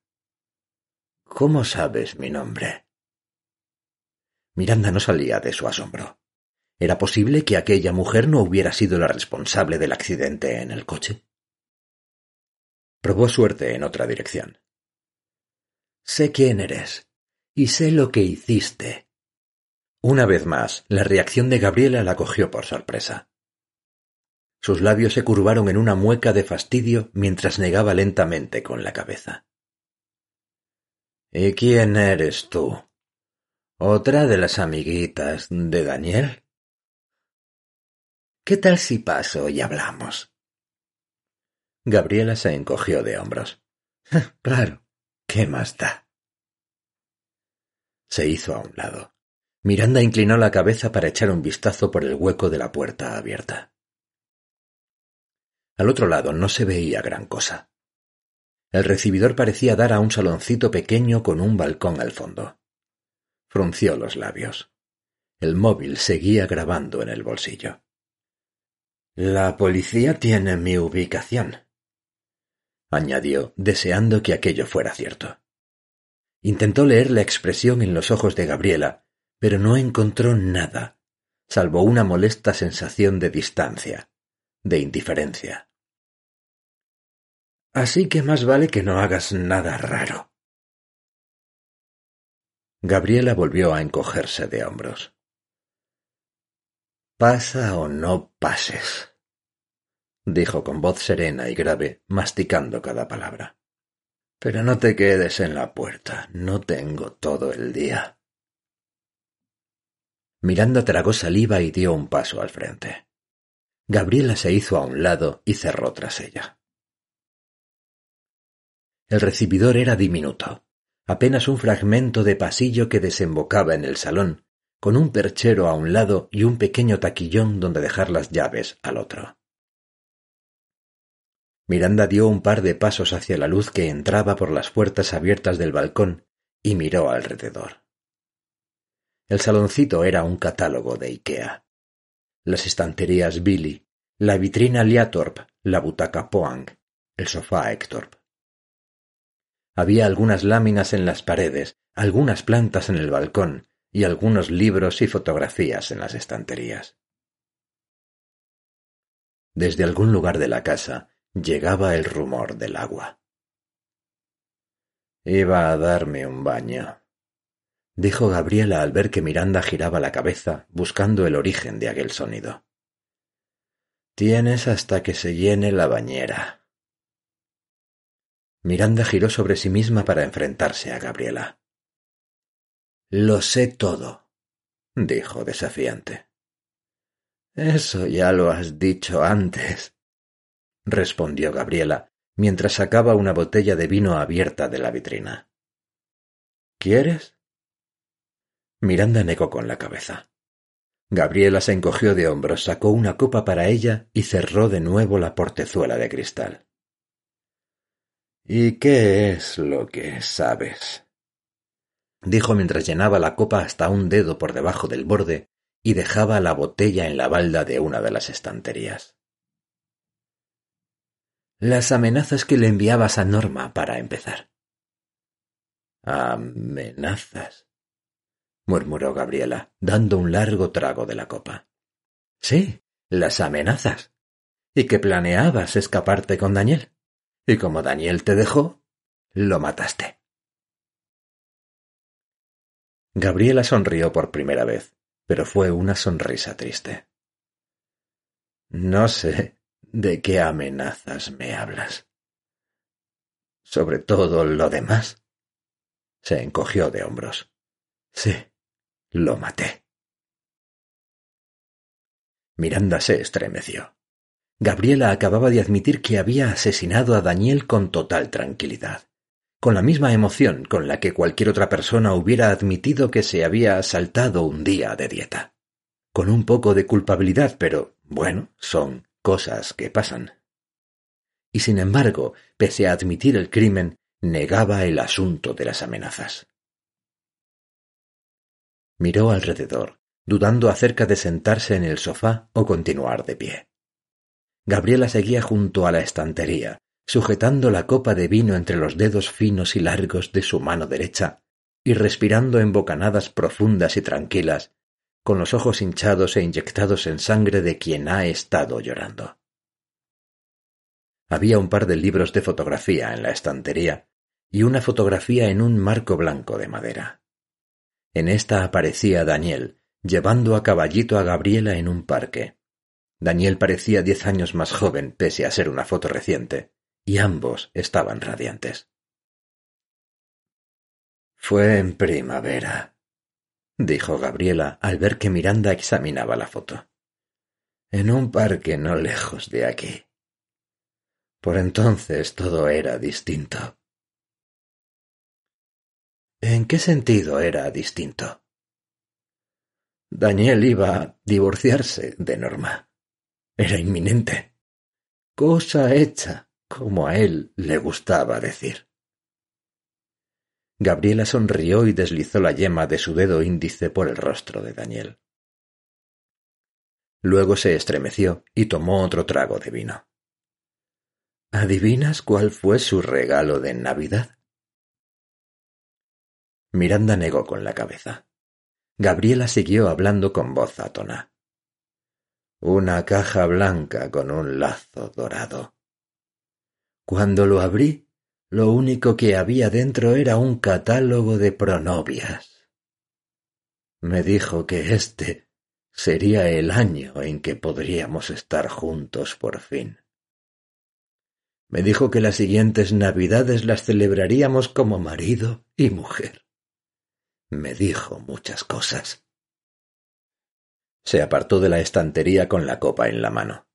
¿Cómo sabes mi nombre? Miranda no salía de su asombro. ¿Era posible que aquella mujer no hubiera sido la responsable del accidente en el coche? Probó suerte en otra dirección. Sé quién eres, y sé lo que hiciste. Una vez más, la reacción de Gabriela la cogió por sorpresa. Sus labios se curvaron en una mueca de fastidio mientras negaba lentamente con la cabeza. ¿Y quién eres tú? ¿Otra de las amiguitas de Daniel? ¿Qué tal si paso y hablamos? Gabriela se encogió de hombros. claro, ¿qué más da? Se hizo a un lado. Miranda inclinó la cabeza para echar un vistazo por el hueco de la puerta abierta. Al otro lado no se veía gran cosa. El recibidor parecía dar a un saloncito pequeño con un balcón al fondo. Frunció los labios. El móvil seguía grabando en el bolsillo. La policía tiene mi ubicación, añadió, deseando que aquello fuera cierto. Intentó leer la expresión en los ojos de Gabriela, pero no encontró nada, salvo una molesta sensación de distancia, de indiferencia. Así que más vale que no hagas nada raro. Gabriela volvió a encogerse de hombros. Pasa o no pases, dijo con voz serena y grave, masticando cada palabra. Pero no te quedes en la puerta, no tengo todo el día. Miranda tragó saliva y dio un paso al frente. Gabriela se hizo a un lado y cerró tras ella. El recibidor era diminuto, apenas un fragmento de pasillo que desembocaba en el salón, con un perchero a un lado y un pequeño taquillón donde dejar las llaves al otro. Miranda dio un par de pasos hacia la luz que entraba por las puertas abiertas del balcón y miró alrededor. El saloncito era un catálogo de Ikea. Las estanterías Billy, la vitrina Liatorp, la butaca Poang, el sofá Hectorp. Había algunas láminas en las paredes, algunas plantas en el balcón y algunos libros y fotografías en las estanterías. Desde algún lugar de la casa llegaba el rumor del agua. Iba a darme un baño, dijo Gabriela al ver que Miranda giraba la cabeza buscando el origen de aquel sonido. Tienes hasta que se llene la bañera. Miranda giró sobre sí misma para enfrentarse a Gabriela. Lo sé todo, dijo desafiante. Eso ya lo has dicho antes, respondió Gabriela, mientras sacaba una botella de vino abierta de la vitrina. ¿Quieres? Miranda negó con la cabeza. Gabriela se encogió de hombros, sacó una copa para ella y cerró de nuevo la portezuela de cristal. ¿Y qué es lo que sabes? Dijo mientras llenaba la copa hasta un dedo por debajo del borde y dejaba la botella en la balda de una de las estanterías. Las amenazas que le enviabas a Norma para empezar. Amenazas, murmuró Gabriela, dando un largo trago de la copa. Sí, las amenazas. ¿Y que planeabas escaparte con Daniel? Y como Daniel te dejó, lo mataste. Gabriela sonrió por primera vez, pero fue una sonrisa triste. No sé de qué amenazas me hablas. Sobre todo lo demás. Se encogió de hombros. Sí, lo maté. Miranda se estremeció. Gabriela acababa de admitir que había asesinado a Daniel con total tranquilidad, con la misma emoción con la que cualquier otra persona hubiera admitido que se había saltado un día de dieta. Con un poco de culpabilidad, pero bueno, son cosas que pasan. Y sin embargo, pese a admitir el crimen, negaba el asunto de las amenazas. Miró alrededor, dudando acerca de sentarse en el sofá o continuar de pie. Gabriela seguía junto a la estantería, sujetando la copa de vino entre los dedos finos y largos de su mano derecha, y respirando en bocanadas profundas y tranquilas, con los ojos hinchados e inyectados en sangre de quien ha estado llorando. Había un par de libros de fotografía en la estantería y una fotografía en un marco blanco de madera. En esta aparecía Daniel, llevando a caballito a Gabriela en un parque. Daniel parecía diez años más joven pese a ser una foto reciente, y ambos estaban radiantes. Fue en primavera, dijo Gabriela al ver que Miranda examinaba la foto. En un parque no lejos de aquí. Por entonces todo era distinto. ¿En qué sentido era distinto? Daniel iba a divorciarse de Norma. Era inminente. Cosa hecha, como a él le gustaba decir. Gabriela sonrió y deslizó la yema de su dedo índice por el rostro de Daniel. Luego se estremeció y tomó otro trago de vino. ¿Adivinas cuál fue su regalo de Navidad? Miranda negó con la cabeza. Gabriela siguió hablando con voz atona una caja blanca con un lazo dorado. Cuando lo abrí, lo único que había dentro era un catálogo de pronovias. Me dijo que este sería el año en que podríamos estar juntos por fin. Me dijo que las siguientes navidades las celebraríamos como marido y mujer. Me dijo muchas cosas. Se apartó de la estantería con la copa en la mano.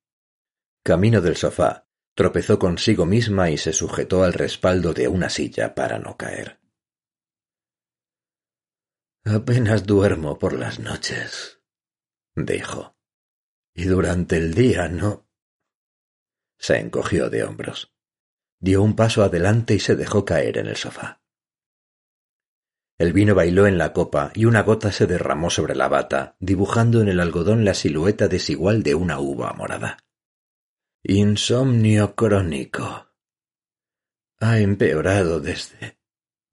Camino del sofá, tropezó consigo misma y se sujetó al respaldo de una silla para no caer. Apenas duermo por las noches, dijo. Y durante el día no. Se encogió de hombros. Dio un paso adelante y se dejó caer en el sofá. El vino bailó en la copa y una gota se derramó sobre la bata, dibujando en el algodón la silueta desigual de una uva morada. Insomnio crónico. Ha empeorado desde...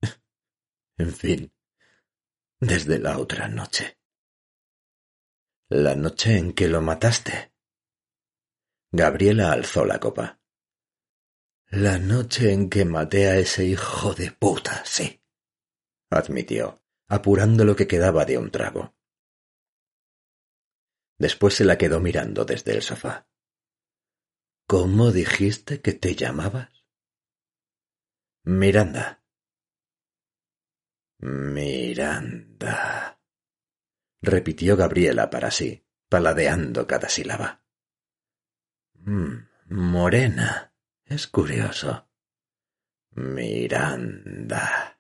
En fin, desde la otra noche. La noche en que lo mataste. Gabriela alzó la copa. La noche en que maté a ese hijo de puta, sí admitió, apurando lo que quedaba de un trago. Después se la quedó mirando desde el sofá. ¿Cómo dijiste que te llamabas? Miranda. Miranda. repitió Gabriela para sí, paladeando cada sílaba. Mm, morena. Es curioso. Miranda.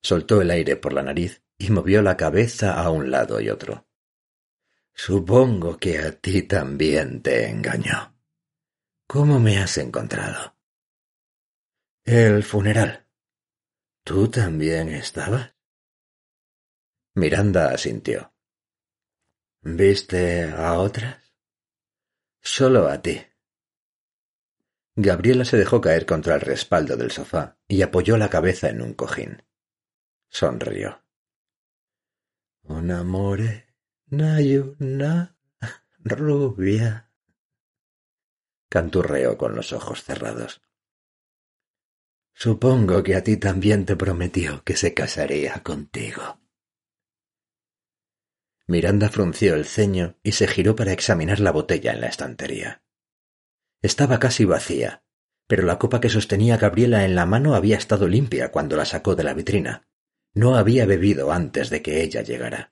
Soltó el aire por la nariz y movió la cabeza a un lado y otro. Supongo que a ti también te engañó. ¿Cómo me has encontrado? El funeral. ¿Tú también estabas? Miranda asintió. ¿Viste a otras? Solo a ti. Gabriela se dejó caer contra el respaldo del sofá y apoyó la cabeza en un cojín sonrió. Una morena y una rubia. Canturreó con los ojos cerrados. Supongo que a ti también te prometió que se casaría contigo. Miranda frunció el ceño y se giró para examinar la botella en la estantería. Estaba casi vacía, pero la copa que sostenía Gabriela en la mano había estado limpia cuando la sacó de la vitrina. No había bebido antes de que ella llegara.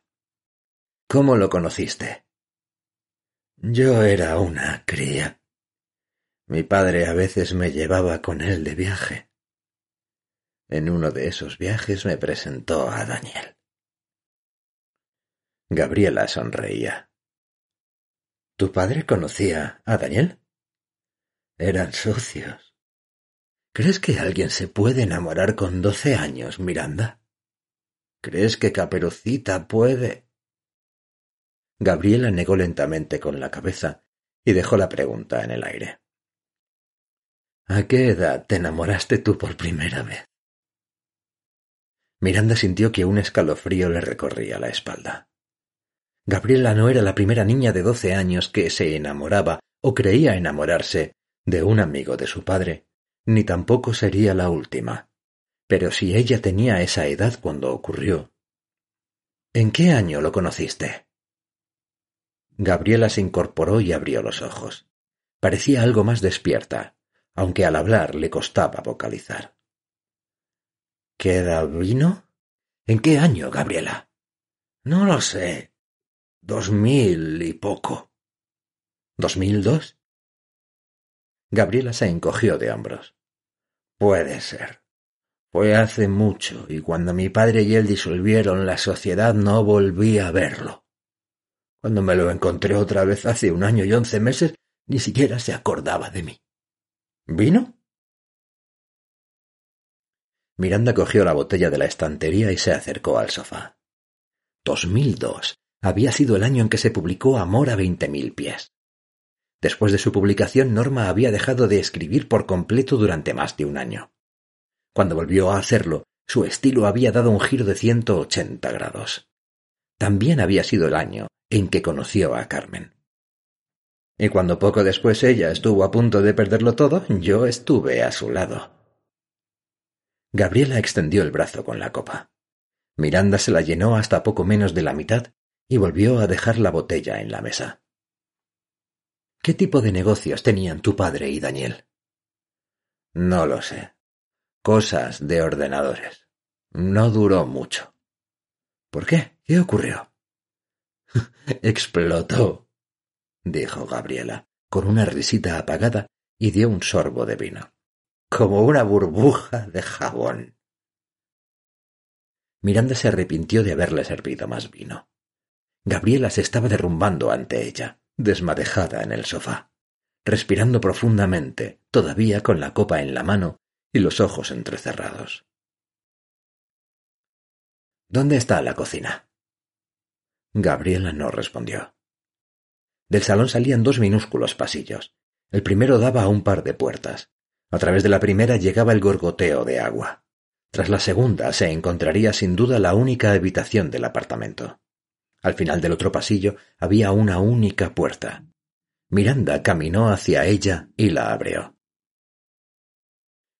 ¿Cómo lo conociste? Yo era una cría. Mi padre a veces me llevaba con él de viaje. En uno de esos viajes me presentó a Daniel. Gabriela sonreía. ¿Tu padre conocía a Daniel? Eran socios. ¿Crees que alguien se puede enamorar con doce años, Miranda? ¿Crees que Caperucita puede? Gabriela negó lentamente con la cabeza y dejó la pregunta en el aire. ¿A qué edad te enamoraste tú por primera vez? Miranda sintió que un escalofrío le recorría la espalda. Gabriela no era la primera niña de doce años que se enamoraba o creía enamorarse de un amigo de su padre, ni tampoco sería la última. Pero si ella tenía esa edad cuando ocurrió. ¿En qué año lo conociste? Gabriela se incorporó y abrió los ojos. Parecía algo más despierta, aunque al hablar le costaba vocalizar. ¿Queda vino? ¿En qué año, Gabriela? No lo sé. Dos mil y poco. ¿Dos mil dos? Gabriela se encogió de hombros. Puede ser. Fue hace mucho, y cuando mi padre y él disolvieron la sociedad no volví a verlo. Cuando me lo encontré otra vez hace un año y once meses, ni siquiera se acordaba de mí. ¿Vino? Miranda cogió la botella de la estantería y se acercó al sofá. Dos mil dos había sido el año en que se publicó Amor a veinte mil pies. Después de su publicación, Norma había dejado de escribir por completo durante más de un año. Cuando volvió a hacerlo, su estilo había dado un giro de ciento ochenta grados. También había sido el año en que conoció a Carmen. Y cuando poco después ella estuvo a punto de perderlo todo, yo estuve a su lado. Gabriela extendió el brazo con la copa. Miranda se la llenó hasta poco menos de la mitad y volvió a dejar la botella en la mesa. ¿Qué tipo de negocios tenían tu padre y Daniel? No lo sé. Cosas de ordenadores. No duró mucho. ¿Por qué? ¿Qué ocurrió? Explotó, dijo Gabriela, con una risita apagada, y dio un sorbo de vino. Como una burbuja de jabón. Miranda se arrepintió de haberle servido más vino. Gabriela se estaba derrumbando ante ella, desmadejada en el sofá, respirando profundamente, todavía con la copa en la mano y los ojos entrecerrados. ¿Dónde está la cocina? Gabriela no respondió. Del salón salían dos minúsculos pasillos. El primero daba a un par de puertas. A través de la primera llegaba el gorgoteo de agua. Tras la segunda se encontraría sin duda la única habitación del apartamento. Al final del otro pasillo había una única puerta. Miranda caminó hacia ella y la abrió.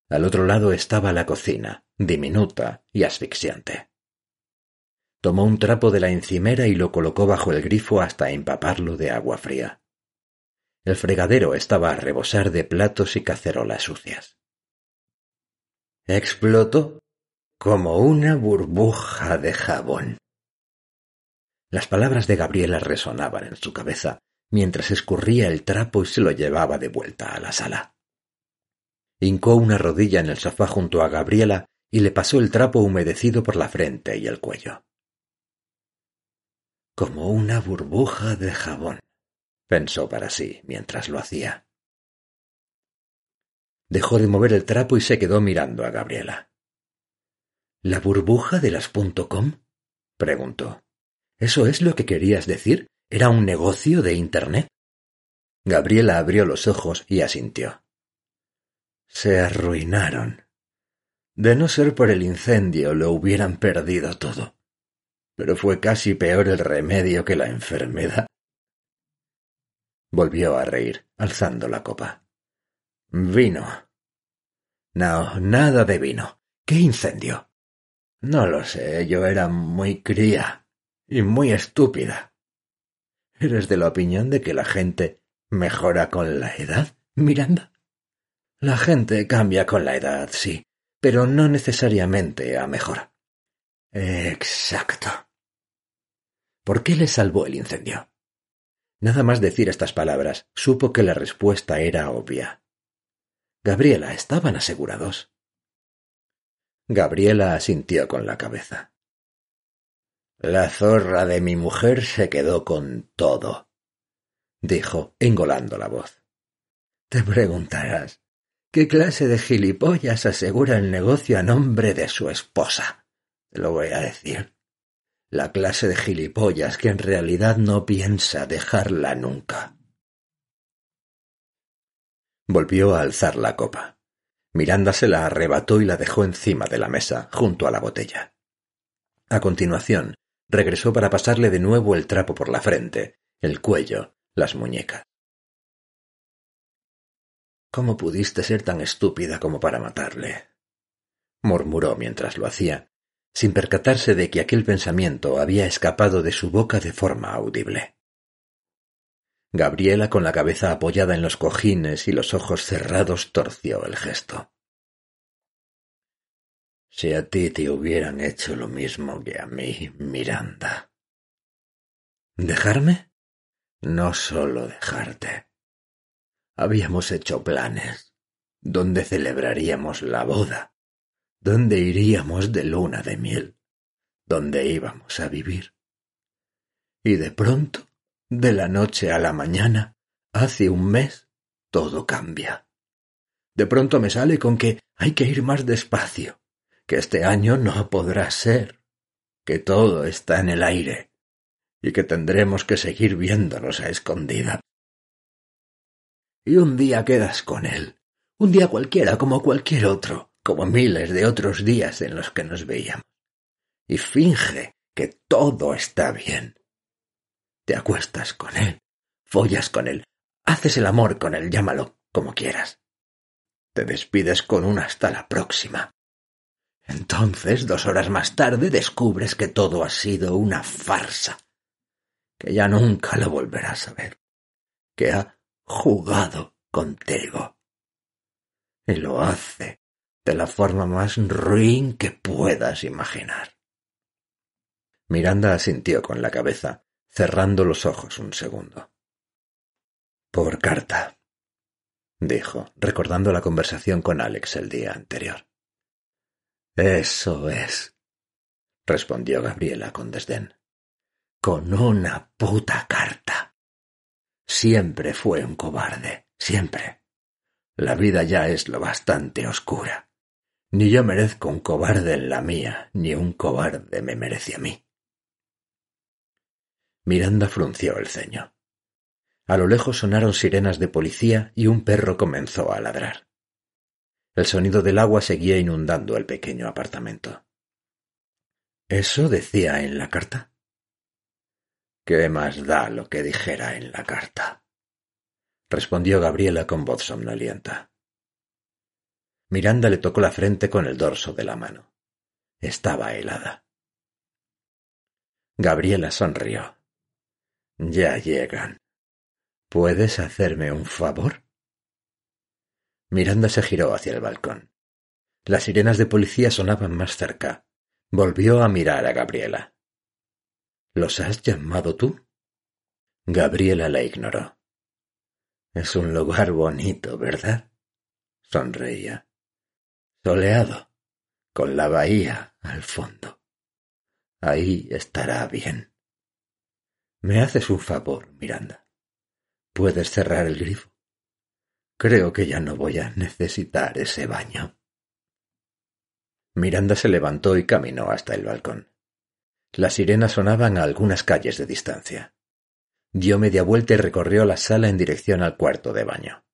Al otro lado estaba la cocina, diminuta y asfixiante. Tomó un trapo de la encimera y lo colocó bajo el grifo hasta empaparlo de agua fría. El fregadero estaba a rebosar de platos y cacerolas sucias. Explotó como una burbuja de jabón. Las palabras de Gabriela resonaban en su cabeza mientras escurría el trapo y se lo llevaba de vuelta a la sala. Hincó una rodilla en el sofá junto a Gabriela y le pasó el trapo humedecido por la frente y el cuello. Como una burbuja de jabón, pensó para sí mientras lo hacía. Dejó de mover el trapo y se quedó mirando a Gabriela. ¿La burbuja de las .com? preguntó. ¿Eso es lo que querías decir? ¿Era un negocio de Internet? Gabriela abrió los ojos y asintió. Se arruinaron. De no ser por el incendio lo hubieran perdido todo. Pero fue casi peor el remedio que la enfermedad. Volvió a reír, alzando la copa. Vino. No, nada de vino. ¿Qué incendio? No lo sé, yo era muy cría y muy estúpida. ¿Eres de la opinión de que la gente mejora con la edad, Miranda? La gente cambia con la edad, sí, pero no necesariamente a mejor. Exacto. ¿Por qué le salvó el incendio? Nada más decir estas palabras, supo que la respuesta era obvia. Gabriela, estaban asegurados. Gabriela asintió con la cabeza. La zorra de mi mujer se quedó con todo, dijo, engolando la voz. Te preguntarás, ¿qué clase de gilipollas asegura el negocio a nombre de su esposa? Te lo voy a decir. La clase de gilipollas que en realidad no piensa dejarla nunca. Volvió a alzar la copa. Miranda se la arrebató y la dejó encima de la mesa, junto a la botella. A continuación, regresó para pasarle de nuevo el trapo por la frente, el cuello, las muñecas. ¿Cómo pudiste ser tan estúpida como para matarle? murmuró mientras lo hacía, sin percatarse de que aquel pensamiento había escapado de su boca de forma audible. Gabriela, con la cabeza apoyada en los cojines y los ojos cerrados, torció el gesto. Si a ti te hubieran hecho lo mismo que a mí, Miranda. ¿Dejarme? No solo dejarte. Habíamos hecho planes. ¿Dónde celebraríamos la boda? ¿Dónde iríamos de luna de miel? ¿Dónde íbamos a vivir? Y de pronto, de la noche a la mañana, hace un mes, todo cambia. De pronto me sale con que hay que ir más despacio, que este año no podrá ser, que todo está en el aire y que tendremos que seguir viéndonos a escondida. Y un día quedas con él, un día cualquiera como cualquier otro, como miles de otros días en los que nos veíamos, y finge que todo está bien. Te acuestas con él, follas con él, haces el amor con él, llámalo como quieras. Te despides con un hasta la próxima. Entonces, dos horas más tarde, descubres que todo ha sido una farsa, que ya nunca lo volverás a ver, que ha jugado contigo. Y lo hace de la forma más ruin que puedas imaginar. Miranda asintió con la cabeza, cerrando los ojos un segundo. Por carta, dijo, recordando la conversación con Alex el día anterior. Eso es. respondió Gabriela con desdén. Con una puta carta. Siempre fue un cobarde, siempre. La vida ya es lo bastante oscura. Ni yo merezco un cobarde en la mía, ni un cobarde me merece a mí. Miranda frunció el ceño. A lo lejos sonaron sirenas de policía y un perro comenzó a ladrar. El sonido del agua seguía inundando el pequeño apartamento. ¿Eso decía en la carta? ¿Qué más da lo que dijera en la carta? respondió Gabriela con voz somnolienta. Miranda le tocó la frente con el dorso de la mano. Estaba helada. Gabriela sonrió. Ya llegan. ¿Puedes hacerme un favor? Miranda se giró hacia el balcón. Las sirenas de policía sonaban más cerca. Volvió a mirar a Gabriela. ¿Los has llamado tú? Gabriela la ignoró. Es un lugar bonito, ¿verdad? Sonreía. Soleado, con la bahía al fondo. Ahí estará bien. Me haces un favor, Miranda. ¿Puedes cerrar el grifo? Creo que ya no voy a necesitar ese baño. Miranda se levantó y caminó hasta el balcón. Las sirenas sonaban a algunas calles de distancia. Dio media vuelta y recorrió la sala en dirección al cuarto de baño.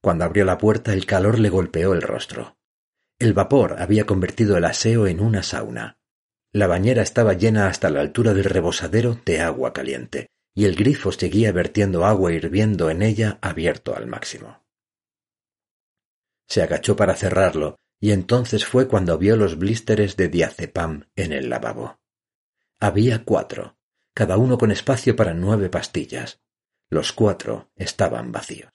Cuando abrió la puerta el calor le golpeó el rostro. El vapor había convertido el aseo en una sauna. La bañera estaba llena hasta la altura del rebosadero de agua caliente, y el grifo seguía vertiendo agua hirviendo en ella abierto al máximo. Se agachó para cerrarlo, y entonces fue cuando vio los blísteres de diazepam en el lavabo. Había cuatro, cada uno con espacio para nueve pastillas. Los cuatro estaban vacíos.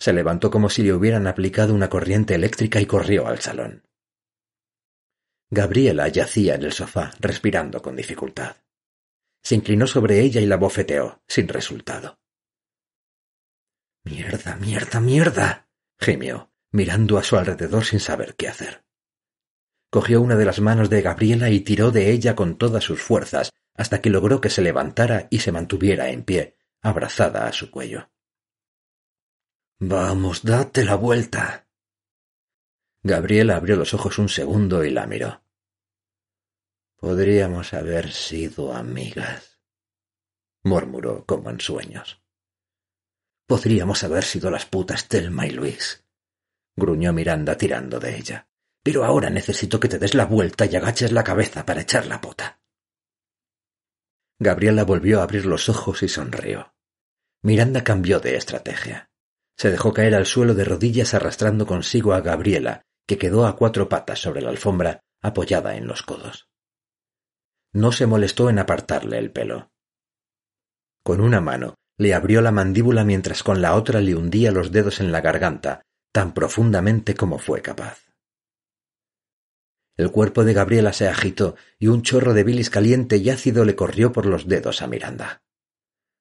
Se levantó como si le hubieran aplicado una corriente eléctrica y corrió al salón. Gabriela yacía en el sofá, respirando con dificultad. Se inclinó sobre ella y la bofeteó, sin resultado. Mierda, mierda, mierda. gimió, mirando a su alrededor sin saber qué hacer. Cogió una de las manos de Gabriela y tiró de ella con todas sus fuerzas hasta que logró que se levantara y se mantuviera en pie, abrazada a su cuello. Vamos, date la vuelta. Gabriela abrió los ojos un segundo y la miró. Podríamos haber sido amigas, murmuró como en sueños. Podríamos haber sido las putas Telma y Luis, gruñó Miranda tirando de ella. Pero ahora necesito que te des la vuelta y agaches la cabeza para echar la pota. Gabriela volvió a abrir los ojos y sonrió. Miranda cambió de estrategia. Se dejó caer al suelo de rodillas arrastrando consigo a Gabriela, que quedó a cuatro patas sobre la alfombra, apoyada en los codos. No se molestó en apartarle el pelo. Con una mano le abrió la mandíbula mientras con la otra le hundía los dedos en la garganta, tan profundamente como fue capaz. El cuerpo de Gabriela se agitó y un chorro de bilis caliente y ácido le corrió por los dedos a Miranda.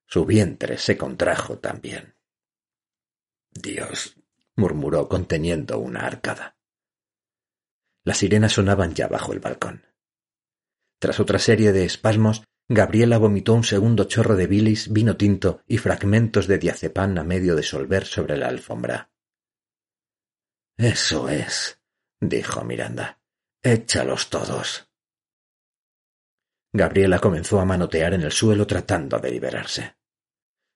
Su vientre se contrajo también. Dios, murmuró conteniendo una arcada. Las sirenas sonaban ya bajo el balcón. Tras otra serie de espasmos, Gabriela vomitó un segundo chorro de bilis, vino tinto y fragmentos de diazepam a medio disolver sobre la alfombra. Eso es, dijo Miranda. Échalos todos. Gabriela comenzó a manotear en el suelo tratando de liberarse.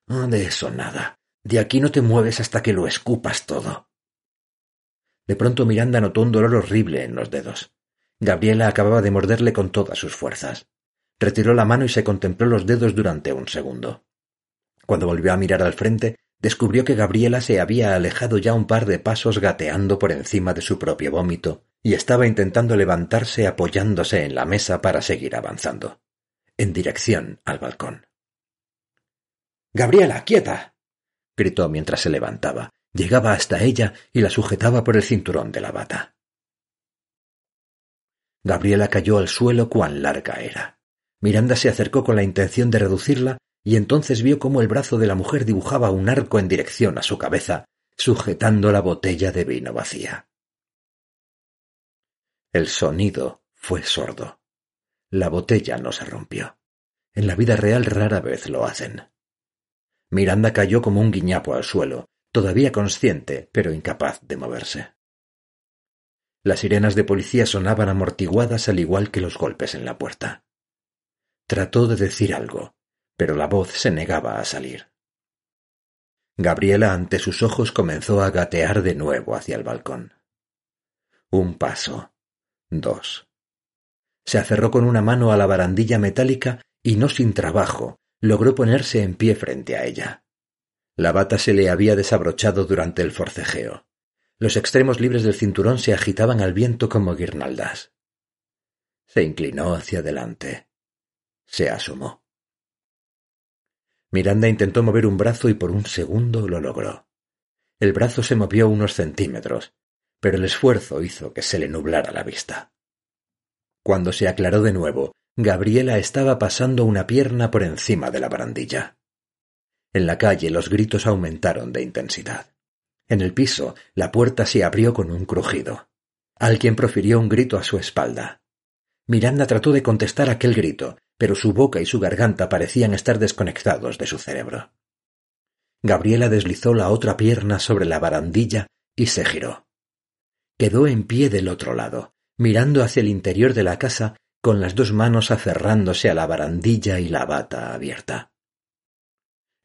de eso nada. De aquí no te mueves hasta que lo escupas todo. De pronto Miranda notó un dolor horrible en los dedos. Gabriela acababa de morderle con todas sus fuerzas. Retiró la mano y se contempló los dedos durante un segundo. Cuando volvió a mirar al frente, descubrió que Gabriela se había alejado ya un par de pasos gateando por encima de su propio vómito y estaba intentando levantarse apoyándose en la mesa para seguir avanzando, en dirección al balcón. Gabriela, quieta gritó mientras se levantaba. Llegaba hasta ella y la sujetaba por el cinturón de la bata. Gabriela cayó al suelo cuán larga era. Miranda se acercó con la intención de reducirla y entonces vio cómo el brazo de la mujer dibujaba un arco en dirección a su cabeza, sujetando la botella de vino vacía. El sonido fue sordo. La botella no se rompió. En la vida real rara vez lo hacen. Miranda cayó como un guiñapo al suelo, todavía consciente, pero incapaz de moverse. Las sirenas de policía sonaban amortiguadas al igual que los golpes en la puerta. Trató de decir algo, pero la voz se negaba a salir. Gabriela ante sus ojos comenzó a gatear de nuevo hacia el balcón. Un paso. Dos. Se aferró con una mano a la barandilla metálica y no sin trabajo logró ponerse en pie frente a ella. La bata se le había desabrochado durante el forcejeo. Los extremos libres del cinturón se agitaban al viento como guirnaldas. Se inclinó hacia adelante. Se asomó. Miranda intentó mover un brazo y por un segundo lo logró. El brazo se movió unos centímetros, pero el esfuerzo hizo que se le nublara la vista. Cuando se aclaró de nuevo, Gabriela estaba pasando una pierna por encima de la barandilla. En la calle los gritos aumentaron de intensidad. En el piso, la puerta se abrió con un crujido. Alguien profirió un grito a su espalda. Miranda trató de contestar aquel grito, pero su boca y su garganta parecían estar desconectados de su cerebro. Gabriela deslizó la otra pierna sobre la barandilla y se giró. Quedó en pie del otro lado, mirando hacia el interior de la casa con las dos manos aferrándose a la barandilla y la bata abierta.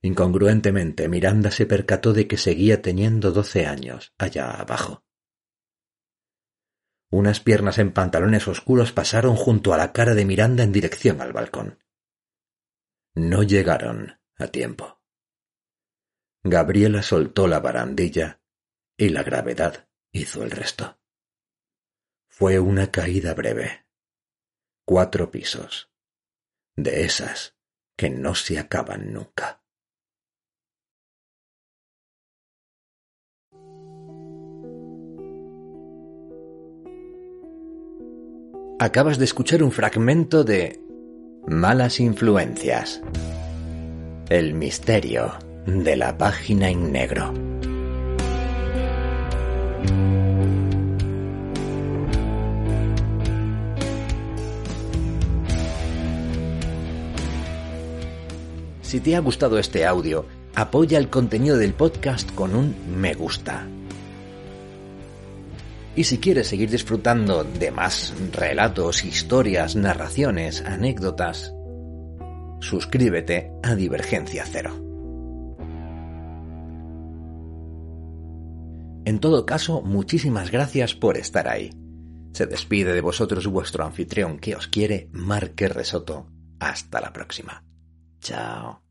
Incongruentemente, Miranda se percató de que seguía teniendo doce años allá abajo. Unas piernas en pantalones oscuros pasaron junto a la cara de Miranda en dirección al balcón. No llegaron a tiempo. Gabriela soltó la barandilla y la gravedad hizo el resto. Fue una caída breve. Cuatro pisos. De esas que no se acaban nunca. Acabas de escuchar un fragmento de Malas Influencias. El misterio de la página en negro. Si te ha gustado este audio, apoya el contenido del podcast con un me gusta y si quieres seguir disfrutando de más relatos, historias, narraciones, anécdotas, suscríbete a Divergencia Cero. En todo caso, muchísimas gracias por estar ahí. Se despide de vosotros vuestro anfitrión que os quiere, Marque Resoto. Hasta la próxima. Chao.